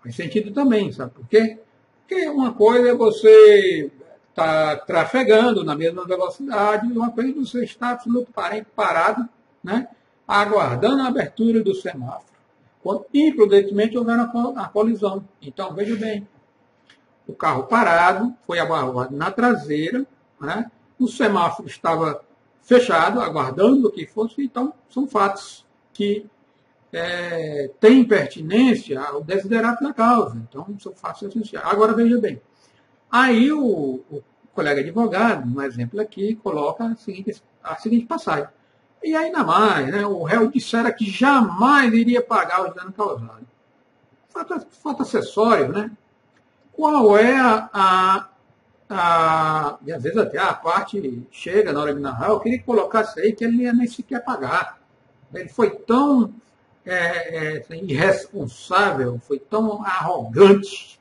faz sentido também, sabe por quê? Porque uma coisa é você estar tá trafegando na mesma velocidade, uma coisa é você estar absolutamente parado, né, aguardando a abertura do semáforo, quando imprudentemente houver a colisão. Então, veja bem, o carro parado, foi abarroado na traseira, né, o semáforo estava fechado, aguardando o que fosse. Então, são fatos que é, têm pertinência ao desiderato da causa. Então, são fatos essenciais. Agora, veja bem. Aí, o, o colega advogado, um exemplo aqui, coloca a seguinte, a seguinte passagem. E ainda mais, né, o réu dissera que jamais iria pagar os danos causados. Fato, fato acessório, né? Qual é a, a ah, e às vezes até a parte chega na hora de narrar, eu queria que colocasse aí que ele nem sequer pagar. Ele foi tão é, é, irresponsável, foi tão arrogante,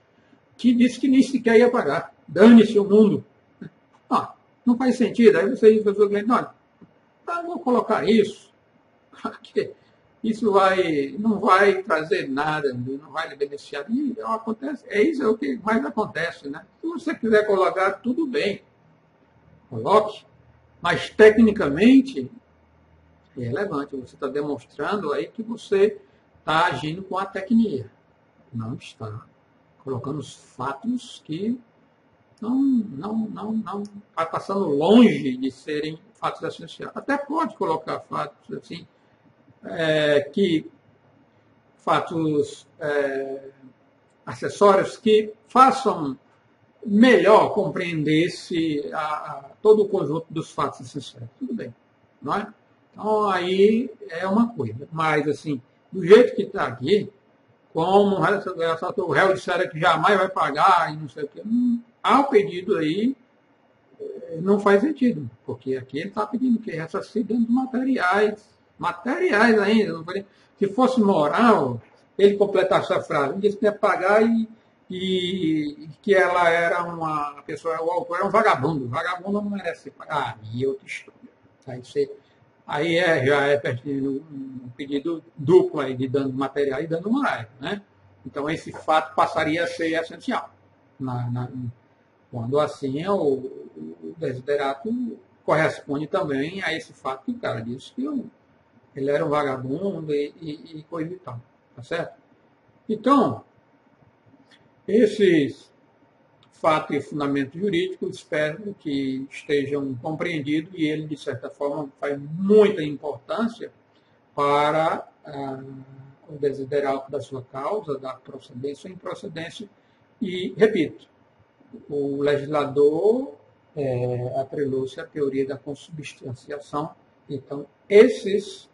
que disse que nem sequer ia pagar. Dane-se o mundo. Ah, não faz sentido. Aí você diz para o cliente, olha, vou colocar isso, isso vai, não vai trazer nada, não vai lhe beneficiar. E acontece, é isso é o que mais acontece. Né? Se você quiser colocar, tudo bem, coloque, mas tecnicamente é relevante. Você está demonstrando aí que você está agindo com a tecnia. Não está colocando os fatos que não, não, não, não, está passando longe de serem fatos essenciais. Até pode colocar fatos assim, é, que fatos é, acessórios que façam melhor compreender-se todo o conjunto dos fatos essenciais. Tudo bem, não é? Então, aí é uma coisa. Mas, assim, do jeito que está aqui, como o réu disseram que jamais vai pagar e não sei o quê, hum, há o pedido aí, eh, não faz sentido, porque aqui ele está pedindo que ressarcir de materiais materiais ainda. Se fosse moral, ele completasse a frase, ele disse que ia pagar e, e, que ela era uma pessoa, o autor era um vagabundo. Vagabundo não merece pagar. E outra história. Aí, você, aí é, já é um pedido duplo aí de dano material e dano moral. Né? Então esse fato passaria a ser essencial. Na, na, quando assim o, o desiderato corresponde também a esse fato que o cara disse que o ele era um vagabundo e, e, e coisa e tal, tá certo? Então, esses fatos e fundamentos jurídicos espero que estejam compreendidos e ele, de certa forma, faz muita importância para ah, o desiderato da sua causa, da procedência ou improcedência. E, repito, o legislador é, atrelou-se à teoria da consubstanciação. Então, esses,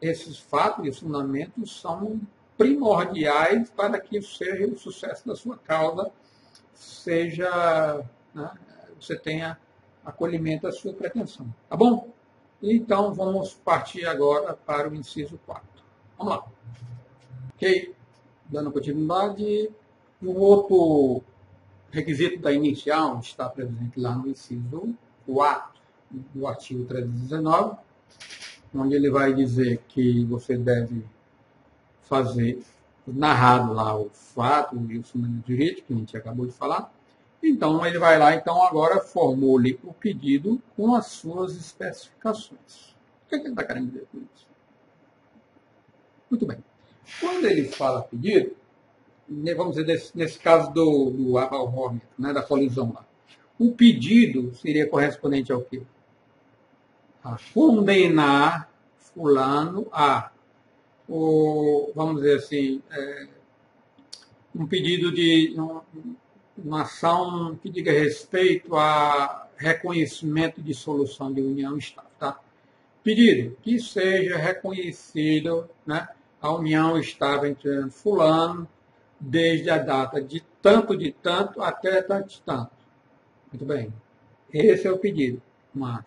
esses fatos e fundamentos são primordiais para que seja o sucesso da sua causa seja né, você tenha acolhimento à sua pretensão. Tá bom? Então vamos partir agora para o inciso 4. Vamos lá. Ok? Dando continuidade, o outro requisito da inicial está presente lá no inciso 4 do artigo 319, onde ele vai dizer que você deve fazer narrado lá o fato e o fundamento jurídico, que a gente acabou de falar. Então, ele vai lá, então, agora formule o pedido com as suas especificações. O que, é que ele está querendo dizer com isso? Muito bem. Quando ele fala pedido, vamos dizer, nesse, nesse caso do, do avalmômetro, né, da colisão lá, o pedido seria correspondente ao quê? A condenar fulano a o, vamos dizer assim, é, um pedido de um, uma ação que diga respeito a reconhecimento de solução de união estável. Tá? Pedido que seja reconhecido né, a união estável entre fulano desde a data de tanto de tanto até tanto de tanto. Muito bem. Esse é o pedido. Uma,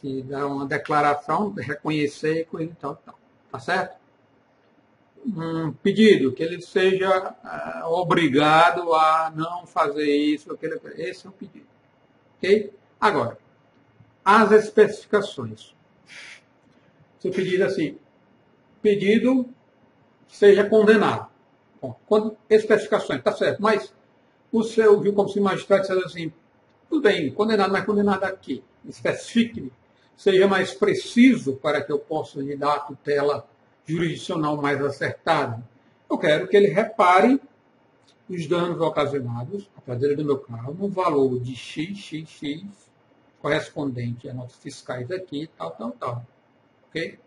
que dá uma declaração, reconhecer e coisa e tal, tal. Tá certo? Um pedido, que ele seja uh, obrigado a não fazer isso, aquele, esse é o pedido. Ok? Agora, as especificações. Se o pedido assim, pedido seja condenado. Bom, quando, especificações, está certo, mas o seu, viu como se magistrado dissesse assim, tudo bem, condenado, mas condenado aqui. Especifique-me, seja mais preciso para que eu possa lhe dar a tutela jurisdicional mais acertado. Eu quero que ele repare os danos ocasionados à traseira do meu carro no valor de XXX, correspondente a nossos fiscais aqui, tal, tal, tal. Ok?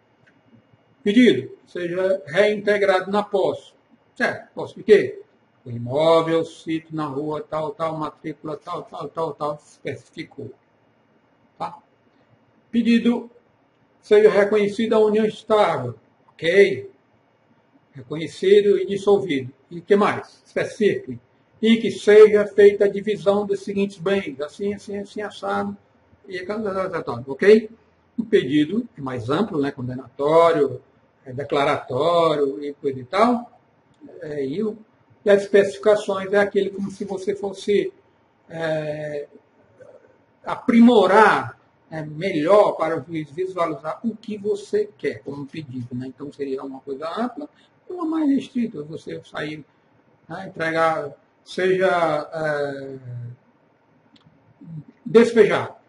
Pedido, seja reintegrado na posse. Certo, posse de quê? O imóvel, sítio na rua, tal, tal, matrícula, tal, tal, tal, tal, especificou. Tá? Pedido, seja reconhecida a união estável Ok? Reconhecido e dissolvido. E que mais? Específico. E que seja feita a divisão dos seguintes bens, assim, assim, assim, assado, e ok? O pedido é mais amplo, né? condenatório, é declaratório e coisa e tal. É, e, o, e, as especificações é aquele como se você fosse é, aprimorar é melhor para o juiz visualizar o que você quer como pedido. Né? Então, seria uma coisa ampla ou uma mais restrita. Você sair, né, entregar, seja é, despejar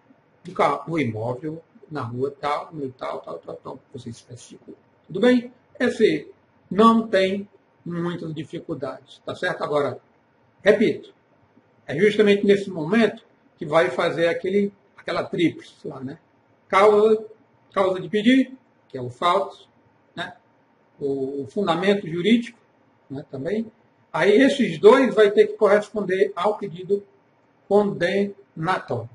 o, carro, o imóvel na rua tal, no tal, tal, tal, tal, você especificou. Tudo bem? Esse não tem muitas dificuldades, tá certo? Agora, repito, é justamente nesse momento que vai fazer aquele aquela tríplice lá, né? Causa, causa de pedir, que é o falso, né? o, o fundamento jurídico né, também. Aí esses dois vai ter que corresponder ao pedido condenatório.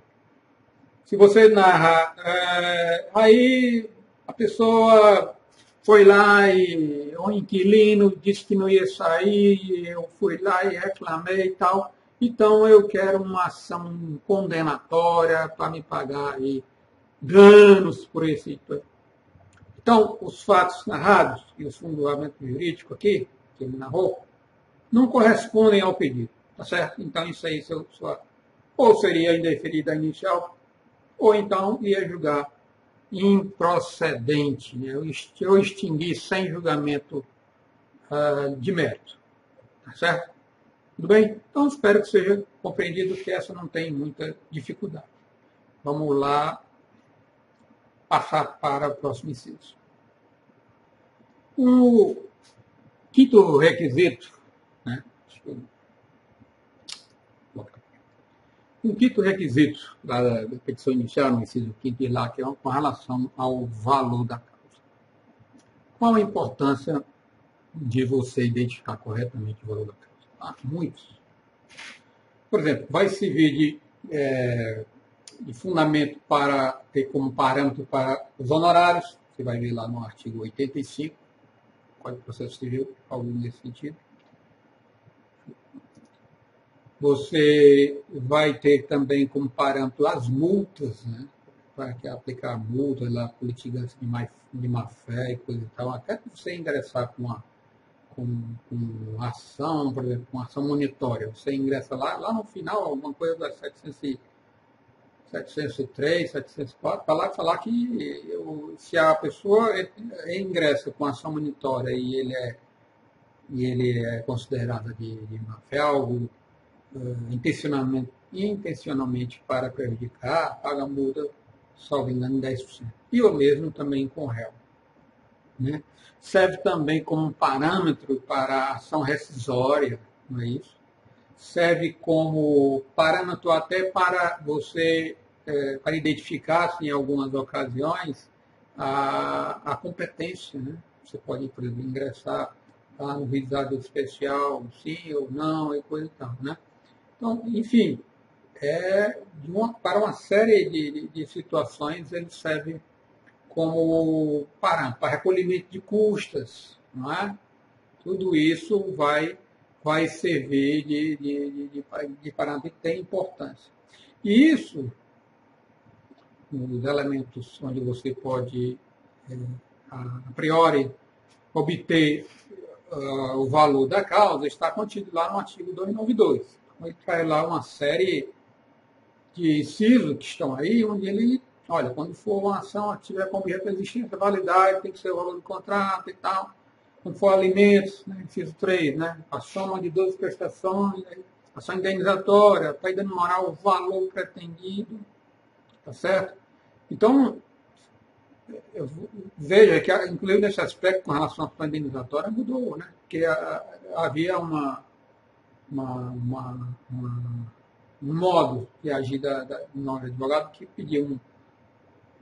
Se você narra, é, aí a pessoa foi lá e o inquilino disse que não ia sair, eu fui lá e reclamei e tal. Então eu quero uma ação condenatória para me pagar aí danos por esse. Então, os fatos narrados e os fundamentos jurídicos aqui, que ele narrou, não correspondem ao pedido. Tá certo? Então, isso aí sua, ou seria indeferida inicial, ou então ia julgar improcedente. Né? Eu extingui sem julgamento uh, de mérito. Tá certo? Tudo bem? Então, espero que seja compreendido que essa não tem muita dificuldade. Vamos lá passar para o próximo inciso. O quinto requisito, né? Um quinto requisito da, petição inicial, no inciso quinto e lá, que é com relação ao valor da causa. Qual a importância de você identificar corretamente o valor da causa? Ah, muitos. Por exemplo, vai servir de, é, de fundamento para ter como parâmetro para os honorários, você vai ver lá no artigo 85, Código de Processo Civil, algo nesse sentido. Você vai ter também como parâmetro as multas, né? para que aplicar multa, lá, políticas de má, de má fé e coisa e tal, até que você ingressar com uma, com, com ação, por exemplo, com ação monitória, você ingressa lá, lá no final, alguma coisa das 700 703, 704, para lá falar que eu, se a pessoa ingressa com ação monitória e ele é, e ele é considerado de, de fé, algo uh, intencionalmente, intencionalmente para prejudicar, paga multa, salvo engano, 10%. E o mesmo também com réu. Né? Serve também como parâmetro para a ação rescisória, não é isso? Serve como parâmetro até para você, é, para identificar, assim, em algumas ocasiões, a, a competência. Né? Você pode, por exemplo, ingressar lá no visado especial, sim ou não, e coisa e tal. Né? Então, enfim, é, uma, para uma série de, de, de, situações ele serve como parâmetro, para recolhimento de custas, não é? Tudo isso vai, vai servir de, de, de, de parâmetro e tem importância. E isso, os elementos onde você pode, é, a priori, obter uh, o valor da causa, está contido lá no artigo 292 ele traz lá uma série de incisos que estão aí, onde ele, olha, quando for uma ação, tiver como resistência, validade, tem que ser o valor do contrato e tal. Quando for alimentos, né, inciso 3, né, a soma de 12 prestações, né, ação indenizatória, está moral o valor pretendido, tá certo? Então, eu veja que, inclusive nesse aspecto, com relação à ação indenizatória, mudou, né? Porque havia uma uma, uma, uma, um modo de agir da, da, do advogado que pedia um,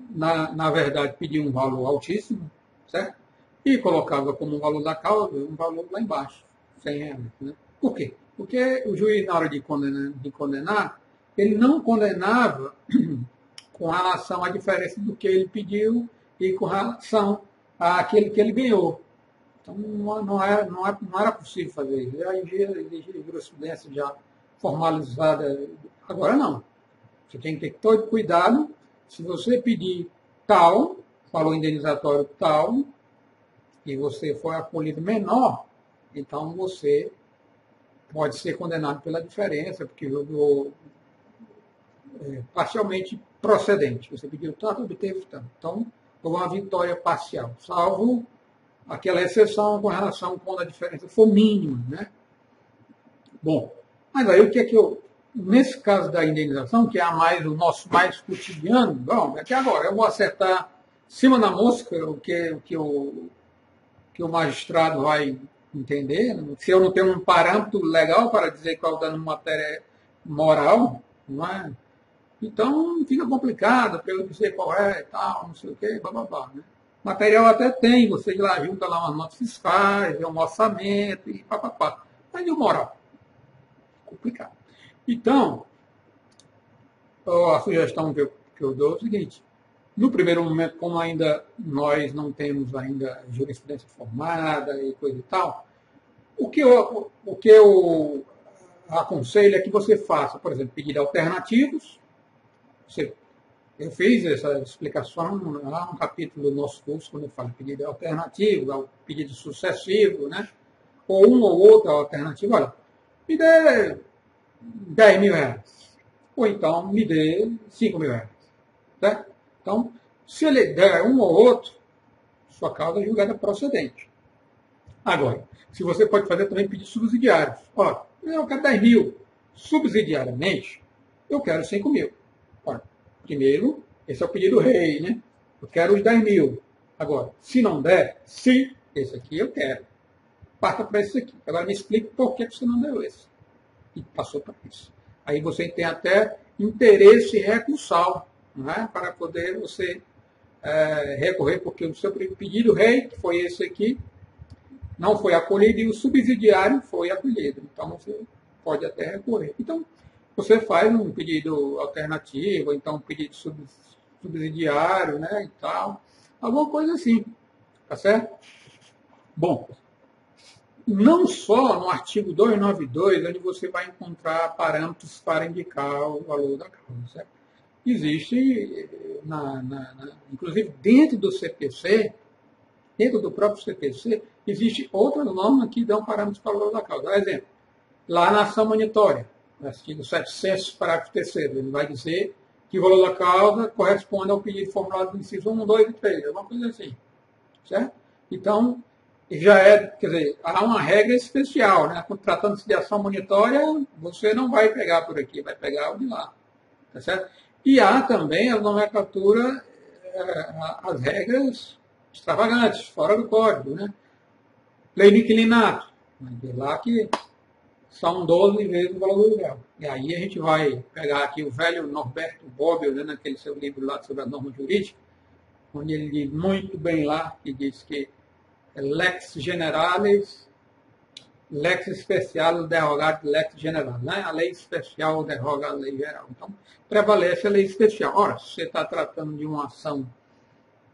na, na verdade, pedia um valor altíssimo, certo? E colocava como valor da causa um valor lá embaixo, 100 reais. Né? Por quê? Porque o juiz, na hora de condenar, de condenar ele não condenava com relação à diferença do que ele pediu e com relação àquele que ele ganhou. Então não, era, não, era, não era possível fazer isso. Já exigia jurisprudência já formalizada. Agora não. Você tem que ter todo cuidado. Se você pedir tal, valor indenizatório tal, e você for acolhido menor, então você pode ser condenado pela diferença, porque jogou é, parcialmente procedente. Você pediu tanto, obteve tanto. Então, houve uma vitória parcial, salvo aquela exceção com relação quando a diferença for mínima. Né? Bom, mas aí o que é que eu. Nesse caso da indenização, que é a mais, o nosso mais cotidiano, bom, é que agora eu vou acertar cima da mosca o que, o que, o, que o magistrado vai entender. Se eu não tenho um parâmetro legal para dizer qual o dano matéria moral, não é? Então fica complicado para eu dizer qual é e tal, não sei o quê, blá blá blá. Né? Material até tem, você lá junta lá umas notas fiscais, é um orçamento e papapá. Mas e o moral? Complicado. Então, a sugestão que eu, que eu dou é o seguinte, no primeiro momento, como ainda nós não temos ainda jurisprudência formada e coisa e tal, o que eu, o que eu aconselho é que você faça, por exemplo, pedidos alternativos, você eu fiz essa explicação lá no capítulo do nosso curso, quando eu falo pedido alternativo, pedido sucessivo, né? ou um ou outro alternativo. Olha, me dê 10 mil reais. Ou então me dê 5 mil reais. Certo? Então, se ele der um ou outro, sua causa é julgada procedente. Agora, se você pode fazer também pedidos subsidiários. Olha, eu quero 10 mil. Subsidiariamente, eu quero 5 mil. Primeiro, esse é o pedido rei, né? Eu quero os 10 mil. Agora, se não der, se esse aqui eu quero. Parta para esse aqui. Agora me explique por que você não deu esse. E passou para isso. Aí você tem até interesse recursal, né? para poder você é, recorrer, porque o seu pedido rei, que foi esse aqui, não foi acolhido e o subsidiário foi acolhido. Então você pode até recorrer. Então, você faz um pedido alternativo, então um pedido subsidiário, né, e tal, alguma coisa assim, tá certo? Bom, não só no artigo 292, onde você vai encontrar parâmetros para indicar o valor da causa? Existe, na, na, na, inclusive dentro do CPC, dentro do próprio CPC, existe outra norma que dão parâmetros para o valor da causa. Por exemplo, lá na ação monitória, artigo 700, parágrafo 3 ele vai dizer que o valor da causa corresponde ao pedido formulado no inciso 1, 2 e 3, alguma coisa assim. Certo? Então, já é, quer dizer, há uma regra especial, né? Tratando-se de ação monitória, você não vai pegar por aqui, vai pegar de lá. Tá certo? E há também a nomenclatura, eh, as regras extravagantes, fora do código, né? Lei do inquilinato, vai ver lá que são 12 vezes o valor do aluguel. E aí a gente vai pegar aqui o velho Norberto Bobbio, né, naquele seu livro lá sobre a norma jurídica, onde ele diz muito bem lá, que diz que lex generalis, lex especial derrogat lex general. Né? A lei especial derroga a lei geral. Então, prevalece a lei especial. Ora, se você está tratando de uma ação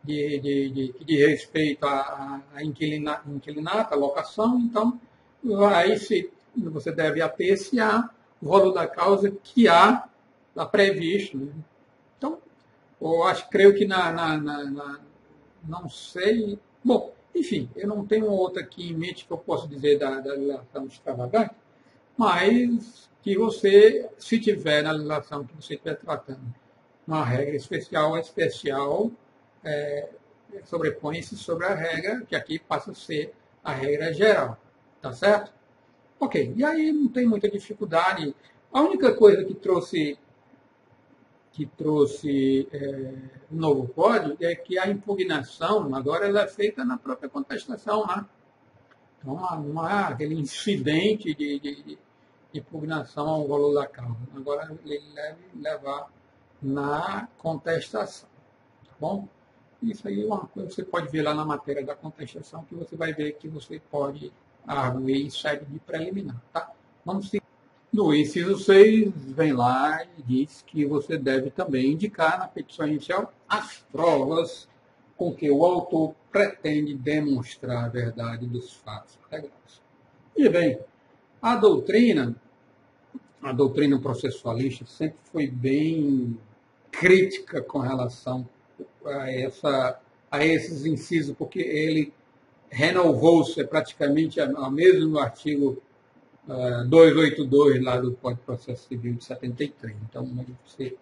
de, de, de, de respeito à, à inquilinato, à locação, então vai se você deve ater-se ao rolo da causa que há lá previsto. Né? Então, eu acho, creio que na, na, na, na, não sei. Bom, enfim, eu não tenho outra aqui em mente que eu possa dizer da, da legislação extravagante, mas que você, se tiver na legislação que você estiver tratando uma regra especial, especial é, sobrepõe-se sobre a regra, que aqui passa a ser a regra geral. Tá certo? Ok, e aí não tem muita dificuldade. A única coisa que trouxe que trouxe é, um novo código é que a impugnação agora ela é feita na própria contestação, né? Então não há aquele incidente de, de, de impugnação ao valor da causa. Agora ele deve levar na contestação, tá bom? Isso aí é uma coisa que você pode ver lá na matéria da contestação, que você vai ver que você pode arguir sede de preliminar. Tá? Vamos seguir. No inciso 6, vem lá e diz que você deve também indicar na petição inicial as provas com que o autor pretende demonstrar a verdade dos fatos alegados. E bem, a doutrina, a doutrina processualista sempre foi bem crítica com relação a, essa, a esses incisos, porque ele renovou-se praticamente a, mesmo artigo uh, ah, 282 lá do Código de Processo Civil de 73. Então, você,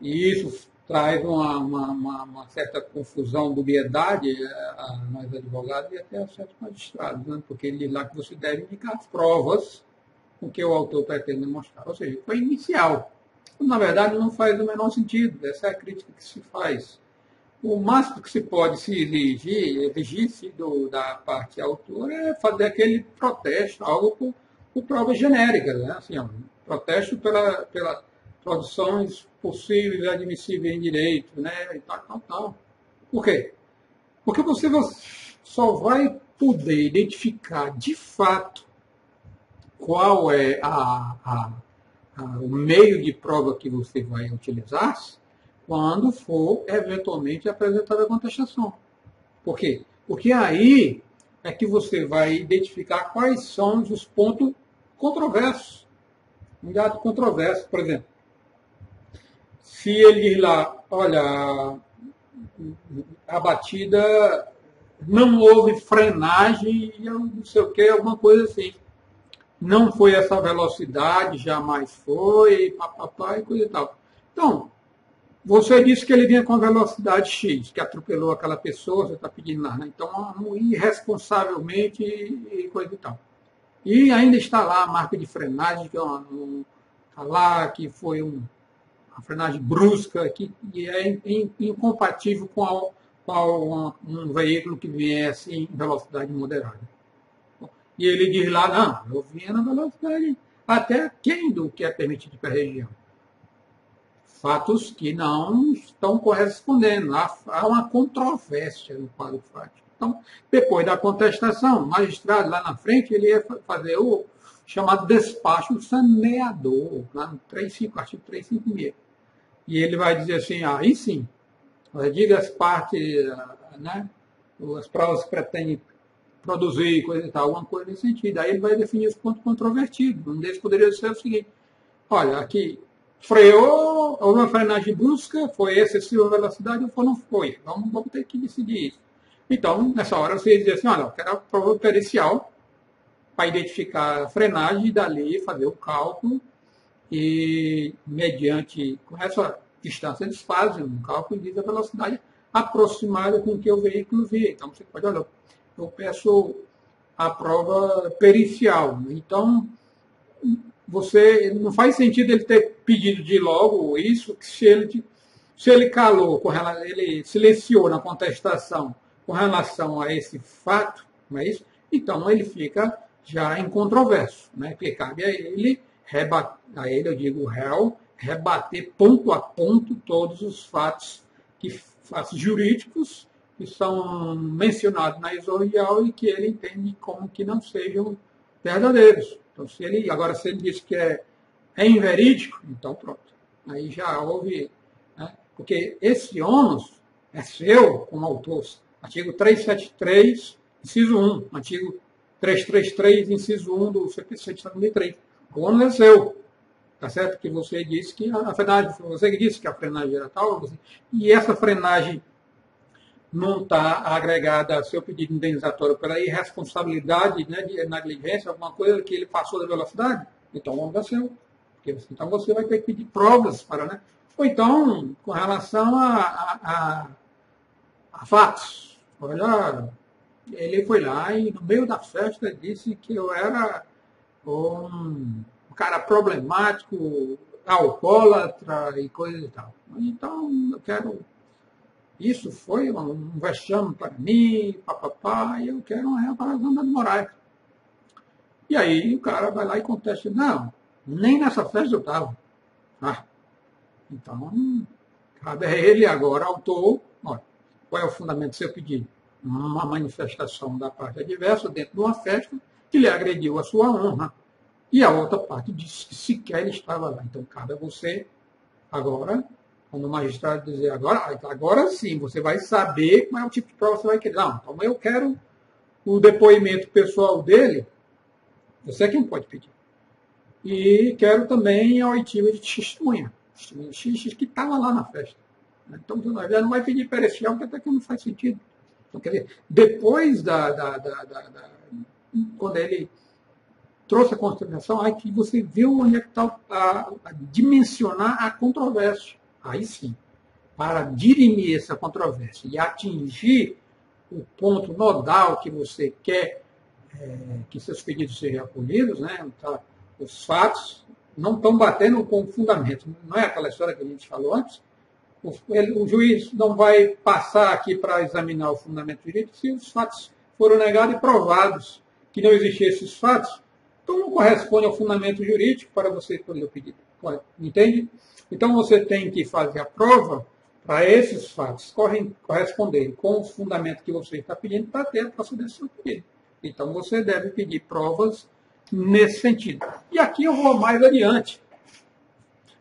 e isso traz uma, uma, uma, certa confusão, dubiedade a, a nós advogados e até a certos magistrados, né? porque ele diz lá que você deve indicar as provas com que o autor pretende demonstrar. Ou seja, foi inicial. Na verdade, não faz o menor sentido. Essa é a crítica que se faz o máximo que se pode se exigir, exigir-se da parte autora é fazer aquele protesto, algo por, por provas genéricas, né? assim, um protesto pela, pela produções possíveis e admissíveis em direito, né? e tal, tal, tal. Por quê? Porque você só vai poder identificar de fato qual é a, a, a, o meio de prova que você vai utilizar quando for eventualmente apresentada a contestação. Por quê? Porque aí é que você vai identificar quais são os pontos controversos. Um dado controverso, por exemplo. Se ele diz lá, olha, a batida não houve frenagem, não sei o que, alguma coisa assim. Não foi essa velocidade, jamais foi, papapá e coisa e tal. Então, você disse que ele vinha com velocidade X, que atropelou aquela pessoa, você está pedindo lá, né? Então, irresponsavelmente e coisa e tal. E ainda está lá a marca de frenagem, que está lá, que foi um, uma frenagem brusca, que é incompatível com a, qual um veículo que viesse em velocidade moderada. E ele diz lá, não, eu vinha na velocidade até aquém do que é permitido para a região. Fatos que não estão correspondendo. Há, há uma controvérsia no quadro fático. Então, depois da contestação, o magistrado lá na frente, ele ia fazer o chamado despacho saneador, lá no 35, artigo 356. E ele vai dizer assim, ah, aí sim, diga as partes, né, as provas que pretendem produzir, coisa e tal, alguma coisa nesse sentido. Aí ele vai definir os pontos controvertidos. Um deles poderia ser o seguinte, olha, aqui, freou, houve uma frenagem brusca, foi excessiva a velocidade ou não foi? Vamos, vamos ter que decidir isso. Então, nessa hora, você dizer assim, olha, eu quero a prova pericial para identificar a frenagem e dali fazer o cálculo e, mediante, com essa distância, eles fazem um cálculo e diz a velocidade aproximada com que o veículo via. Então, você pode, olha, eu peço a prova pericial. Então, você não faz sentido ele ter pedido de logo isso, que se ele, se ele calou, ele silenciou na contestação com relação a esse fato, não é isso? Então ele fica já em controverso, né? Porque cabe a ele, rebater, a ele, eu digo, réu, rebater ponto a ponto todos os fatos, que, fatos jurídicos que são mencionados na exordial e que ele entende como que não sejam verdadeiros. Então, se ele, agora, se ele diz que é, é inverídico, então pronto. Aí já houve. Né? Porque esse ônus é seu como autor. Artigo 373, inciso 1. Artigo 333, inciso 1 do CPC de 73. O ônus é seu. Tá certo? Que você disse que a frenagem, você disse que a frenagem era tal, e essa frenagem não está agregada ao seu pedido indenizatório pela irresponsabilidade, né, de negligência, alguma coisa que ele passou da velocidade, então o ônus é seu. Então você vai ter que pedir provas para, né? Ou então, com relação a, a, a, a fatos. Olha, ele foi lá e no meio da festa disse que eu era um, um cara problemático, alcoólatra e coisa e tal. Então, eu quero. Isso foi um vexame para mim, papapá, e eu quero uma reparação da morais. E aí o cara vai lá e contesta, não, nem nessa festa eu estava. Ah, então, cabe a ele agora, autor, olha, qual é o fundamento seu pedido? uma manifestação da parte adversa dentro de uma festa que lhe agrediu a sua honra. E a outra parte disse que sequer estava lá. Então, cabe a você, agora, quando o magistrado dizer agora, agora sim, você vai saber qual é o tipo de prova que você vai querer. Não, então eu quero o depoimento pessoal dele, você é quem pode pedir. E quero também a oitiva de testemunha, testemunha X que estava lá na festa. Então, você não vai pedir pericial, porque até que não faz sentido. Então, quer dizer, depois da, da, da, da quando ele trouxe a constituição, aí que você viu onde é que está a, a, dimensionar a controvérsia. Aí sim, para dirimir essa controvérsia e atingir o ponto nodal que você quer é, que seus pedidos sejam acolhidos, né? Tá, os fatos não estão batendo com o fundamento. Não é aquela história que a gente falou antes? o, ele, o juiz não vai passar aqui para examinar o fundamento jurídico se os fatos foram negados e provados que não existiam esses fatos, então não corresponde ao fundamento jurídico para você colher o pedido. Entende? Então você tem que fazer a prova para esses fatos corresponderem com o fundamento que você está pedindo para ter a procedência do pedido. Então você deve pedir provas nesse sentido. E aqui eu vou mais adiante.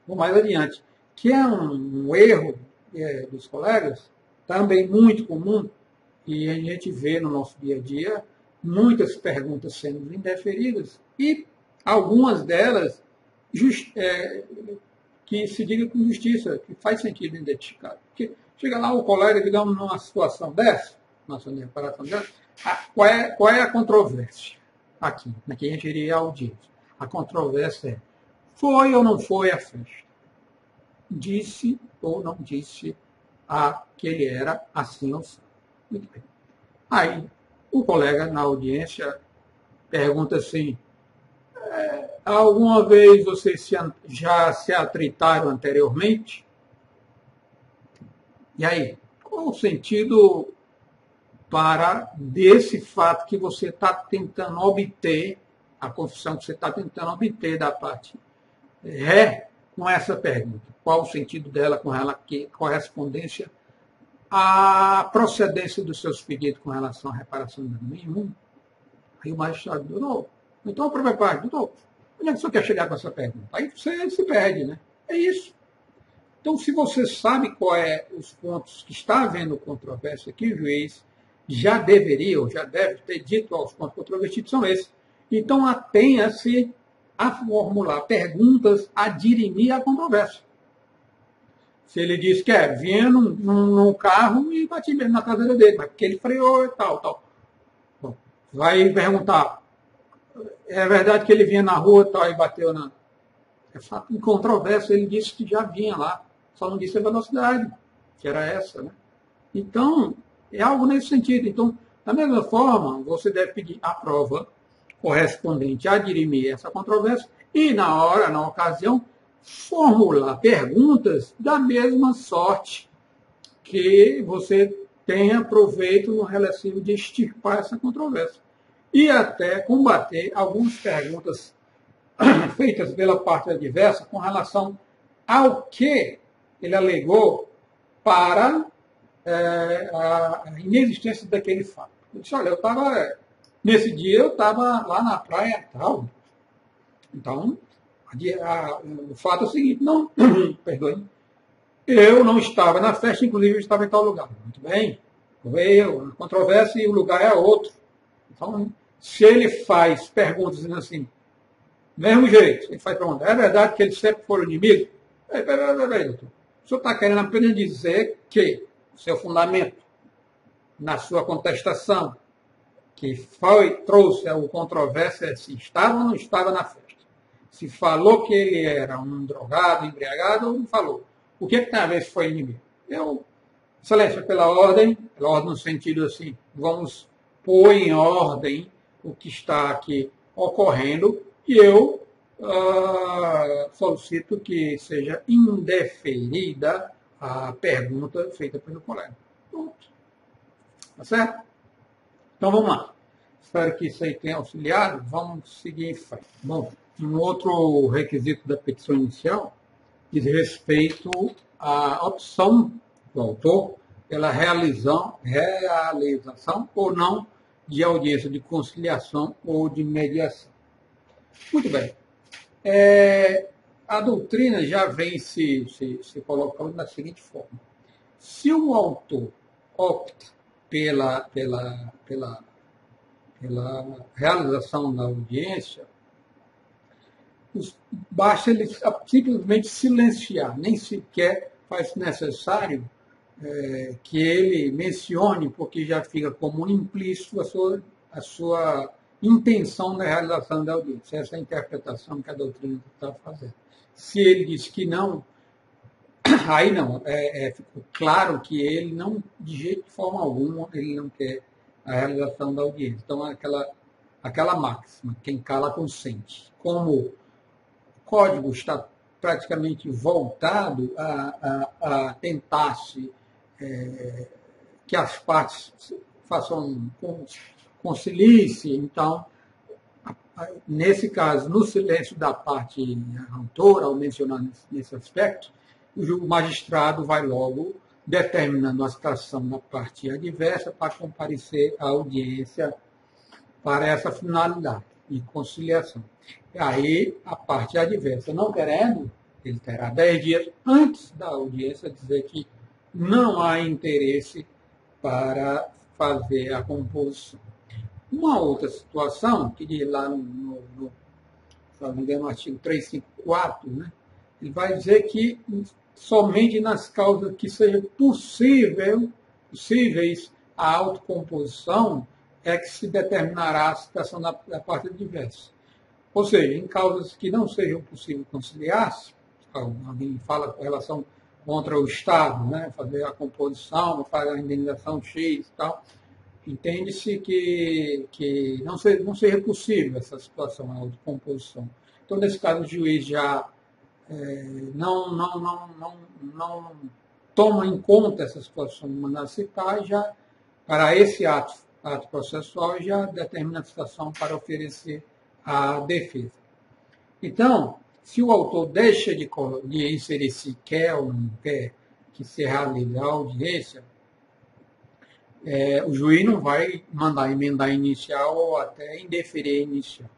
Vou mais adiante que é um, um erro é, dos colegas, também muito comum, e a gente vê no nosso dia a dia muitas perguntas sendo indeferidas, e algumas delas just, é, que se diga com justiça, que faz sentido identificar. Porque chega lá o colega, digamos, numa situação dessa, nossa reparação dessa, qual, é, qual é a controvérsia aqui, aqui a gente iria a audiência. A controvérsia é, foi ou não foi a festa? disse ou não disse a que ele era assim ou assim. Muito bem. Aí, o colega na audiência pergunta assim: alguma vez vocês se, já se atritaram anteriormente? E aí, Qual o sentido para desse fato que você está tentando obter, a confissão que você está tentando obter da parte ré com essa pergunta? Qual o sentido dela com ela que correspondência à procedência dos seus pedidos com relação à reparação nenhum? Aí o magistrado, doutor, então a própria parte, doutor, onde é que o senhor quer chegar com essa pergunta? Aí você se perde, né? É isso. Então, se você sabe qual é os pontos que está havendo controvérsia que o juiz já deveria ou já deve ter dito aos pontos controvertidos são esses. Então, atenha-se a formular perguntas a dirimir a controvérsia. Se ele diz que é, vinha num, num carro e bati mesmo na traseira dele, mas porque ele freou e tal, tal. Bom, vai perguntar, é verdade que ele vinha na rua tal e bateu na... É fato em controvérsia, ele disse que já vinha lá, só não disse a velocidade, que era essa, né? Então, é algo nesse sentido. Então, da mesma forma, você deve pedir a prova correspondente a dirimir essa controvérsia e, na hora, na ocasião, formular perguntas da mesma sorte que você tenha proveito no relativo de extirpar essa controvérsia. E até combater algumas perguntas feitas pela parte adversa com relação ao que ele alegou para é, a inexistência daquele fato. Ele disse, olha, eu estava, nesse dia eu estava lá na praia tal. Então, a, a, o fato é o seguinte, não, perdoe, eu não estava na festa, inclusive eu estava em tal lugar. Muito bem, veio a controvérsia e o lugar é outro. Então, se ele faz perguntas dizendo assim, mesmo jeito, ele faz pergunta, é verdade que eles sempre foram inimigos? Peraí, peraí, peraí, doutor. O senhor está querendo apenas dizer que seu fundamento na sua contestação, que foi, trouxe a controvérsia se estava ou não estava na festa. Se falou que ele era um drogado, embriagado, ou não falou. O que, é que tem a ver se foi inimigo? Eu, excelência, pela ordem, pela ordem no sentido assim, vamos pôr em ordem o que está aqui ocorrendo e eu uh, solicito que seja indeferida a pergunta feita pelo colega. Pronto. Tá certo? Então vamos lá. Espero que isso aí tenha auxiliado. Vamos seguir em frente. Bom, um outro requisito da petição inicial diz respeito à opção do autor pela realização, realização ou não de audiência de conciliação ou de mediação. Muito bem. É, a doutrina já vem se, se, se colocando da seguinte forma. Se o autor opta pela, pela, pela, pela realização da audiência, basta ele simplesmente silenciar, nem sequer faz necessário é, que ele mencione, porque já fica como implícito a sua, a sua intenção na realização da audiência. Essa é a interpretação que a doutrina está fazendo. Se ele diz que não, aí não, é, é, ficou claro que ele não, de jeito de forma alguma, ele não quer a realização da audiência. Então, aquela, aquela máxima, quem cala consente. Como o código está praticamente voltado a, a, a tentar-se é, que as partes façam conciliem-se, então nesse caso, no silêncio da parte autora, ao mencionar nesse aspecto, o magistrado vai logo determinando a citação da parte adversa para comparecer à audiência para essa finalidade, de conciliação. E aí, a parte adversa não querendo, ele terá dez dias antes da audiência dizer que não há interesse para fazer a composição. Uma outra situação, que diz lá no, no, no, no, artigo 354, né, ele vai dizer que somente nas causas que seja possível, possíveis a autocomposição é que se determinará a situação da, da parte adversa. Ou seja, em causas que não sejam possível conciliar-se, alguém fala com relação contra o Estado, né, fazer a composição, fazer a indenização X e tal, entende-se que, que não, ser, não seja possível essa situação, a autocomposição. Então, nesse caso, o juiz já é, não, não, não, não, não toma em conta essa situação de mandado citar já para esse ato, ato processual já determina a situação para oferecer a defesa. Então, se o autor deixa de, de inserir se quer ou não quer que se realize a audiência, é, o juiz não vai mandar emendar inicial ou até indeferir inicial.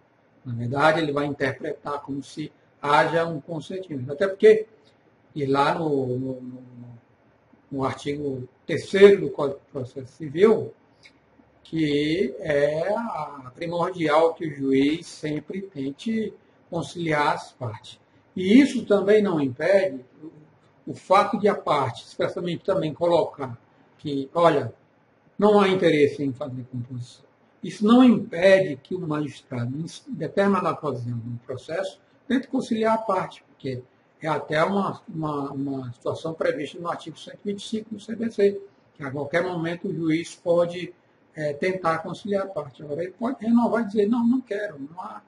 Na verdade, ele vai interpretar como se haja um consentimento. Até porque, e lá no, no, no, no artigo 3 do Código de Processo Civil, que é primordial que o juiz sempre tente conciliar as partes. E isso também não impede o, fato de a parte, especialmente também colocar que, olha, não há interesse em fazer composição. Isso não impede que o magistrado, em determinada ocasião no processo, tente conciliar a parte, porque é até uma, uma, uma, situação prevista no artigo 125 do CBC, que a qualquer momento o juiz pode é, tentar conciliar a parte. Agora, ele pode renovar e dizer, não, não quero, não há,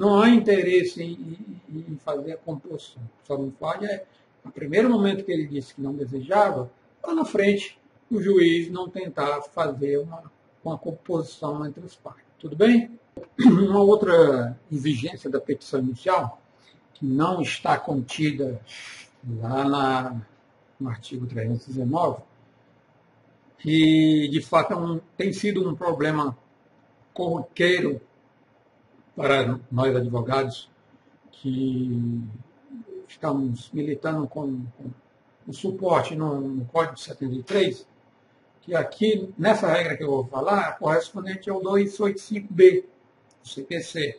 não há interesse em, em, fazer a composição. Só não pode é, no primeiro momento que ele disse que não desejava, lá na frente o juiz não tentar fazer uma, uma composição entre as partes. Tudo bem? Uma outra exigência da petição inicial, que não está contida lá na, no artigo 319, que de fato é um, tem sido um problema corriqueiro para nós advogados que estamos militando com, com o suporte no, no Código 73, que aqui, nessa regra que eu vou falar, correspondente ao 285B do CPC,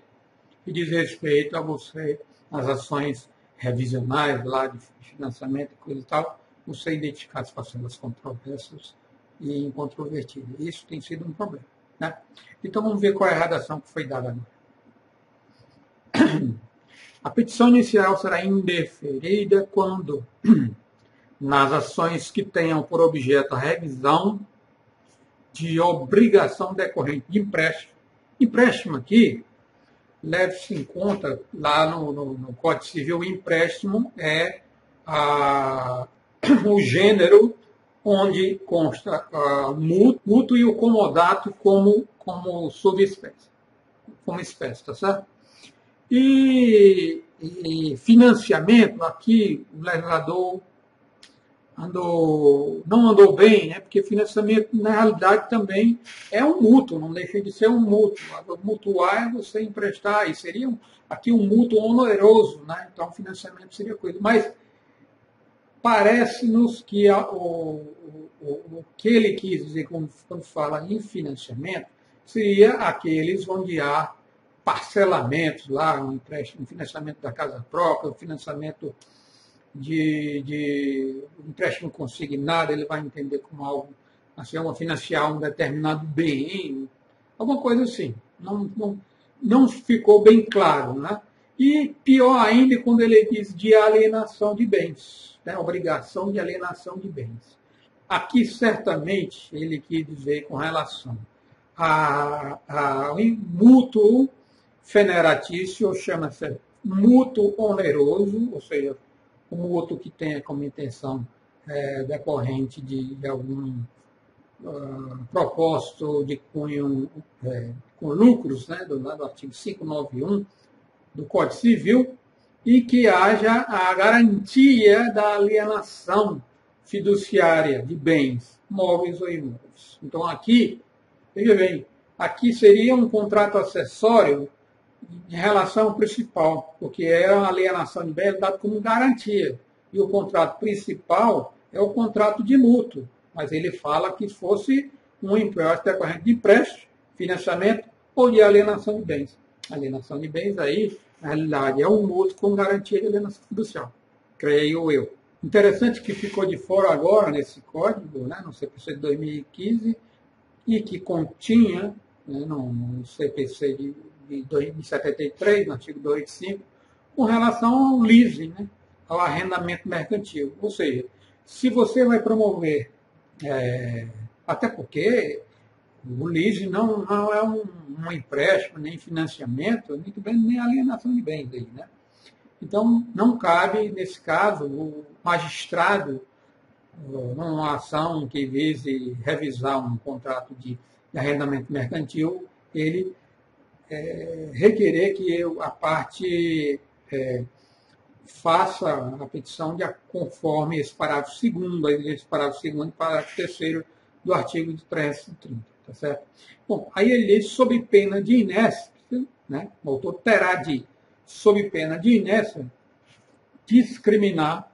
que diz respeito a você, as ações revisionais lá de financiamento e coisa e tal, você identificar as parcelas controversas e incontrovertidas. Isso tem sido um problema. Né? Então vamos ver qual é a redação que foi dada agora. A petição inicial será indeferida quando nas ações que tenham por objeto a revisão de obrigação decorrente de empréstimo. Empréstimo aqui, leve-se em conta, lá no, no, no, Código Civil, o empréstimo é a, o gênero onde consta a mútuo e o comodato como, como subespécie, como espécie, tá certo? E, e financiamento, aqui o legislador andou, não andou bem, né? porque financiamento, na realidade, também é um mútuo, não deixa de ser um mútuo. Mutuar é você emprestar, e seria um, aqui um mútuo oneroso, né? então financiamento seria coisa. Mas parece-nos que a, o, o, o, que ele quis dizer quando, quando fala em financiamento seria aqueles onde há parcelamentos lá, um empréstimo, um financiamento da casa própria, um financiamento de, de empréstimo consignado, ele vai entender como algo, assim, uma financiar um determinado bem, alguma coisa assim. Não, não, não ficou bem claro. Né? E pior ainda quando ele diz de alienação de bens, né? obrigação de alienação de bens. Aqui, certamente, ele quis dizer com relação ao mútuo feneratício, chama-se mútuo oneroso, ou seja, um outro que tenha como intenção é, decorrente de, de algum uh, propósito de cunho é, com lucros, né, do, do artigo 591 do Código Civil, e que haja a garantia da alienação fiduciária de bens móveis ou imóveis. Então, aqui, veja bem, aqui seria um contrato acessório em relação principal, porque é a alienação de bens dado como garantia. E o contrato principal é o contrato de mútuo, mas ele fala que fosse um empréstimo decorrente de empréstimo, financiamento ou de alienação de bens. Alienação de bens aí, na realidade, é um mútuo com garantia de alienação fiducial, creio eu. Interessante que ficou de fora agora nesse código, né, no CPC de 2015, e que continha né, no, no CPC de de 73, no artigo 285, com relação ao leasing, né, ao arrendamento mercantil. Ou seja, se você vai promover, é, até porque o leasing não, não é um, um, empréstimo, nem financiamento, nem, nem alienação de bens aí, né? Então, não cabe, nesse caso, o magistrado numa ação que vise revisar um contrato de arrendamento mercantil, ele é, requerer que eu, a parte é, faça a petição de conforme esse parágrafo segundo, esse parágrafo segundo e parágrafo terceiro do artigo de 330, tá certo? Bom, aí ele diz sob pena de inércia, né? O autor terá de, sob pena de inércia, discriminar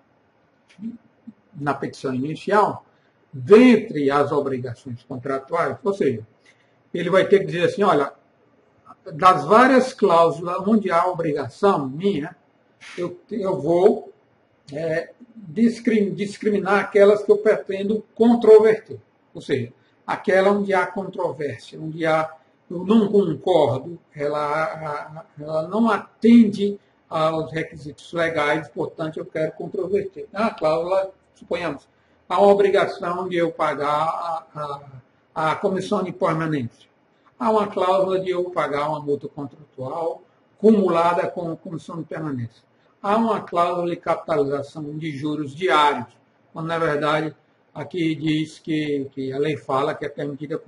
na petição inicial dentre as obrigações contratuais, ou seja, ele vai ter que dizer assim, olha, das várias cláusulas onde há obrigação minha, eu, eu vou é, discriminar aquelas que eu pretendo controverter. Ou seja, aquela onde há controvérsia, onde há, eu não concordo, ela, ela não atende aos requisitos legais, portanto, eu quero controverter. A cláusula, suponhamos, há uma obrigação de eu pagar a, a, a comissão de permanência. Há uma cláusula de eu pagar uma multa contratual cumulada com a comissão de permanência há uma cláusula de capitalização de juros diários, quando na verdade aqui diz que, que a lei fala que é permitida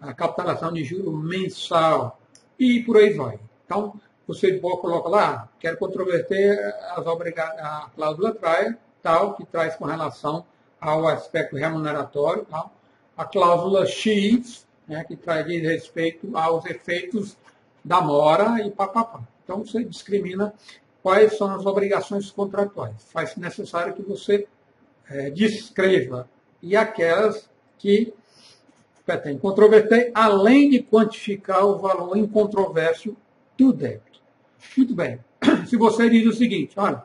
a capitalização de juros mensal e por aí vai. Então, você pode colocar lá, quero controverter as a cláusula trai, tal, que traz com relação ao aspecto remuneratório, tal, a cláusula X, né, que traz respeito aos efeitos da mora e papapá. Então, você discrimina quais são as obrigações contratuais. Faz necessário que você é, descreva e aquelas que pretende controverter, além de quantificar o valor incontroverso do débito. Muito bem. Se você diz o seguinte, olha,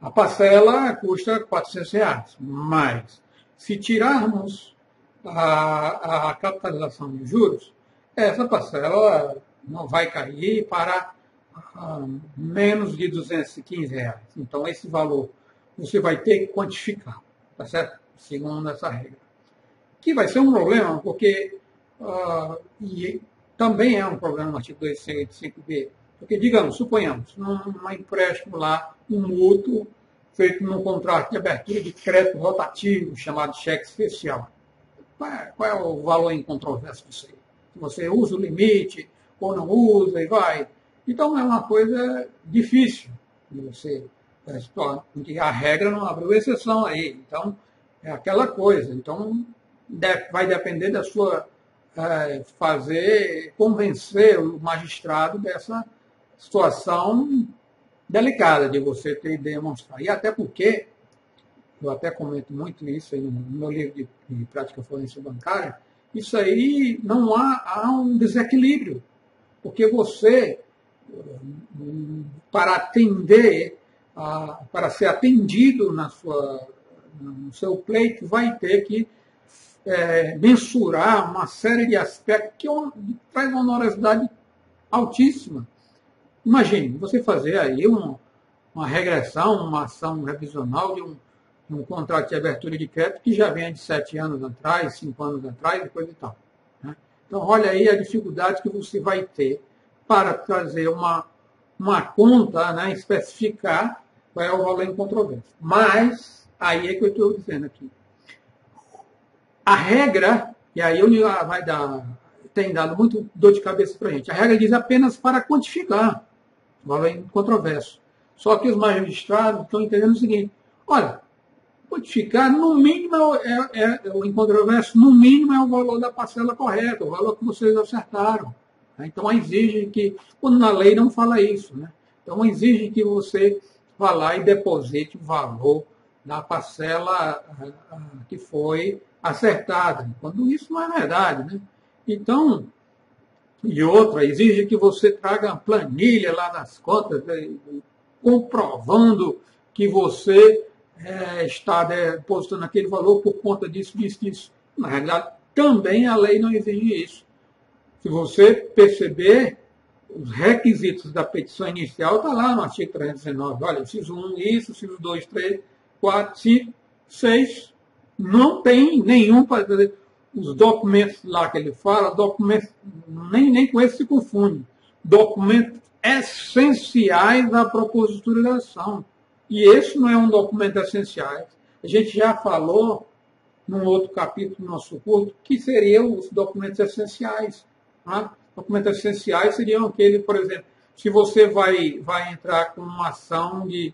a parcela custa 400 reais, mas se tirarmos a, a capitalização de juros, essa parcela não vai cair para menos de 215 reais. Então, esse valor você vai ter que quantificar, tá certo? Segundo essa regra. Que vai ser um problema, porque uh, e também é um problema no artigo 255b, porque, digamos, suponhamos, num empréstimo lá, um mútuo feito num contrato de abertura de crédito rotativo, chamado cheque especial. Qual é, qual é o valor em disso aí? Se você usa o limite ou não usa e vai então é uma coisa difícil de você porque a regra não abriu exceção aí. Então, é aquela coisa. Então, vai depender da sua é, fazer, convencer o magistrado dessa situação delicada de você ter demonstrar. E até porque, eu até comento muito isso aí no meu livro de, de prática forense bancária, isso aí não há, há um desequilíbrio. Porque você para atender, para ser atendido na sua, no seu pleito, vai ter que é, mensurar uma série de aspectos que traz uma onerosidade altíssima. Imagine, você fazer aí uma, uma regressão, uma ação revisional de um, de um contrato de abertura de crédito que já vem de sete anos atrás, cinco anos atrás, e coisa e tal. Né? Então, olha aí a dificuldade que você vai ter para trazer uma, uma conta, né, especificar qual é o valor em controvérsia. Mas, aí é que eu estou dizendo aqui. A regra, e aí vai dar, tem dado muito dor de cabeça para a gente, a regra diz apenas para quantificar o valor em controvérsia. Só que os magistrados estão entendendo o seguinte, olha, quantificar, no mínimo, é, é, é, o incontrovérsia, no mínimo é o valor da parcela correta, o valor que vocês acertaram. Né? Então, exige que, quando na lei não fala isso, né? então exige que você vá lá e deposite o valor da parcela ah, ah, que foi acertada, quando isso não é verdade. Né? Então, e outra, exige que você traga uma planilha lá nas contas, né, comprovando que você é, está depositando aquele valor por conta disso, disso, disso. Na realidade, também a lei não exige isso. Se você perceber, os requisitos da petição inicial está lá no artigo 319. Olha, inciso 1, isso, inciso 2, 3, 4, 5, 6. Não tem nenhum para os documentos lá que ele fala, documentos, nem, nem com esse se confunde. Documentos essenciais da propositura da ação. E esse não é um documento essencial. a gente já falou num outro capítulo do nosso curso, que seriam os documentos essenciais. Né? Documentos essenciais seriam aquele, por exemplo, se você vai, vai entrar com uma ação de,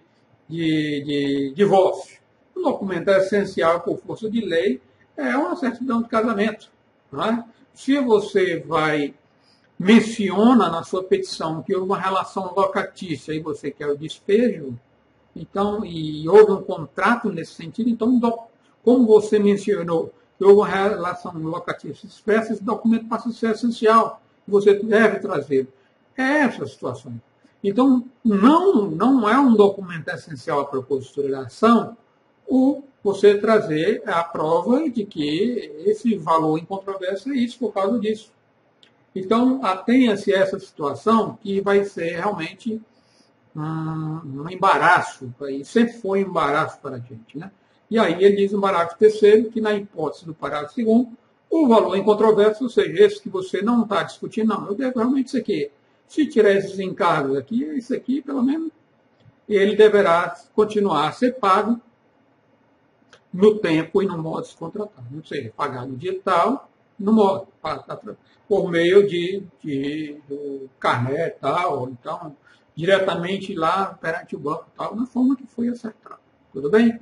de, de divórcio. Um documento essencial por força de lei é uma certidão de casamento. Né? Se você vai menciona na sua petição que houve uma relação locatícia e você quer o despejo, então, e houve um contrato nesse sentido, então, como você mencionou, houve uma relação locatícia expressa, esse documento passa a ser essencial, você deve trazer. É essa a situação. Então, não, não é um documento essencial à propositura da ação o você trazer a prova de que esse valor em controvérsia é isso por causa disso. Então, atenha-se a essa situação que vai ser realmente um, um embaraço, e sempre foi um embaraço para a gente. Né? E aí ele diz no parágrafo terceiro que, na hipótese do parágrafo segundo, o valor em controvérsia, ou seja, esse que você não está discutindo, não, eu devo realmente isso aqui. Se tirar esses encargos aqui, isso aqui, pelo menos, ele deverá continuar a ser pago no tempo e no modo contratado. Ou seja, pagar no dia tal, no modo, por meio de, de do carné tal, então, diretamente lá perante o banco tal, na forma que foi acertado. Tudo bem?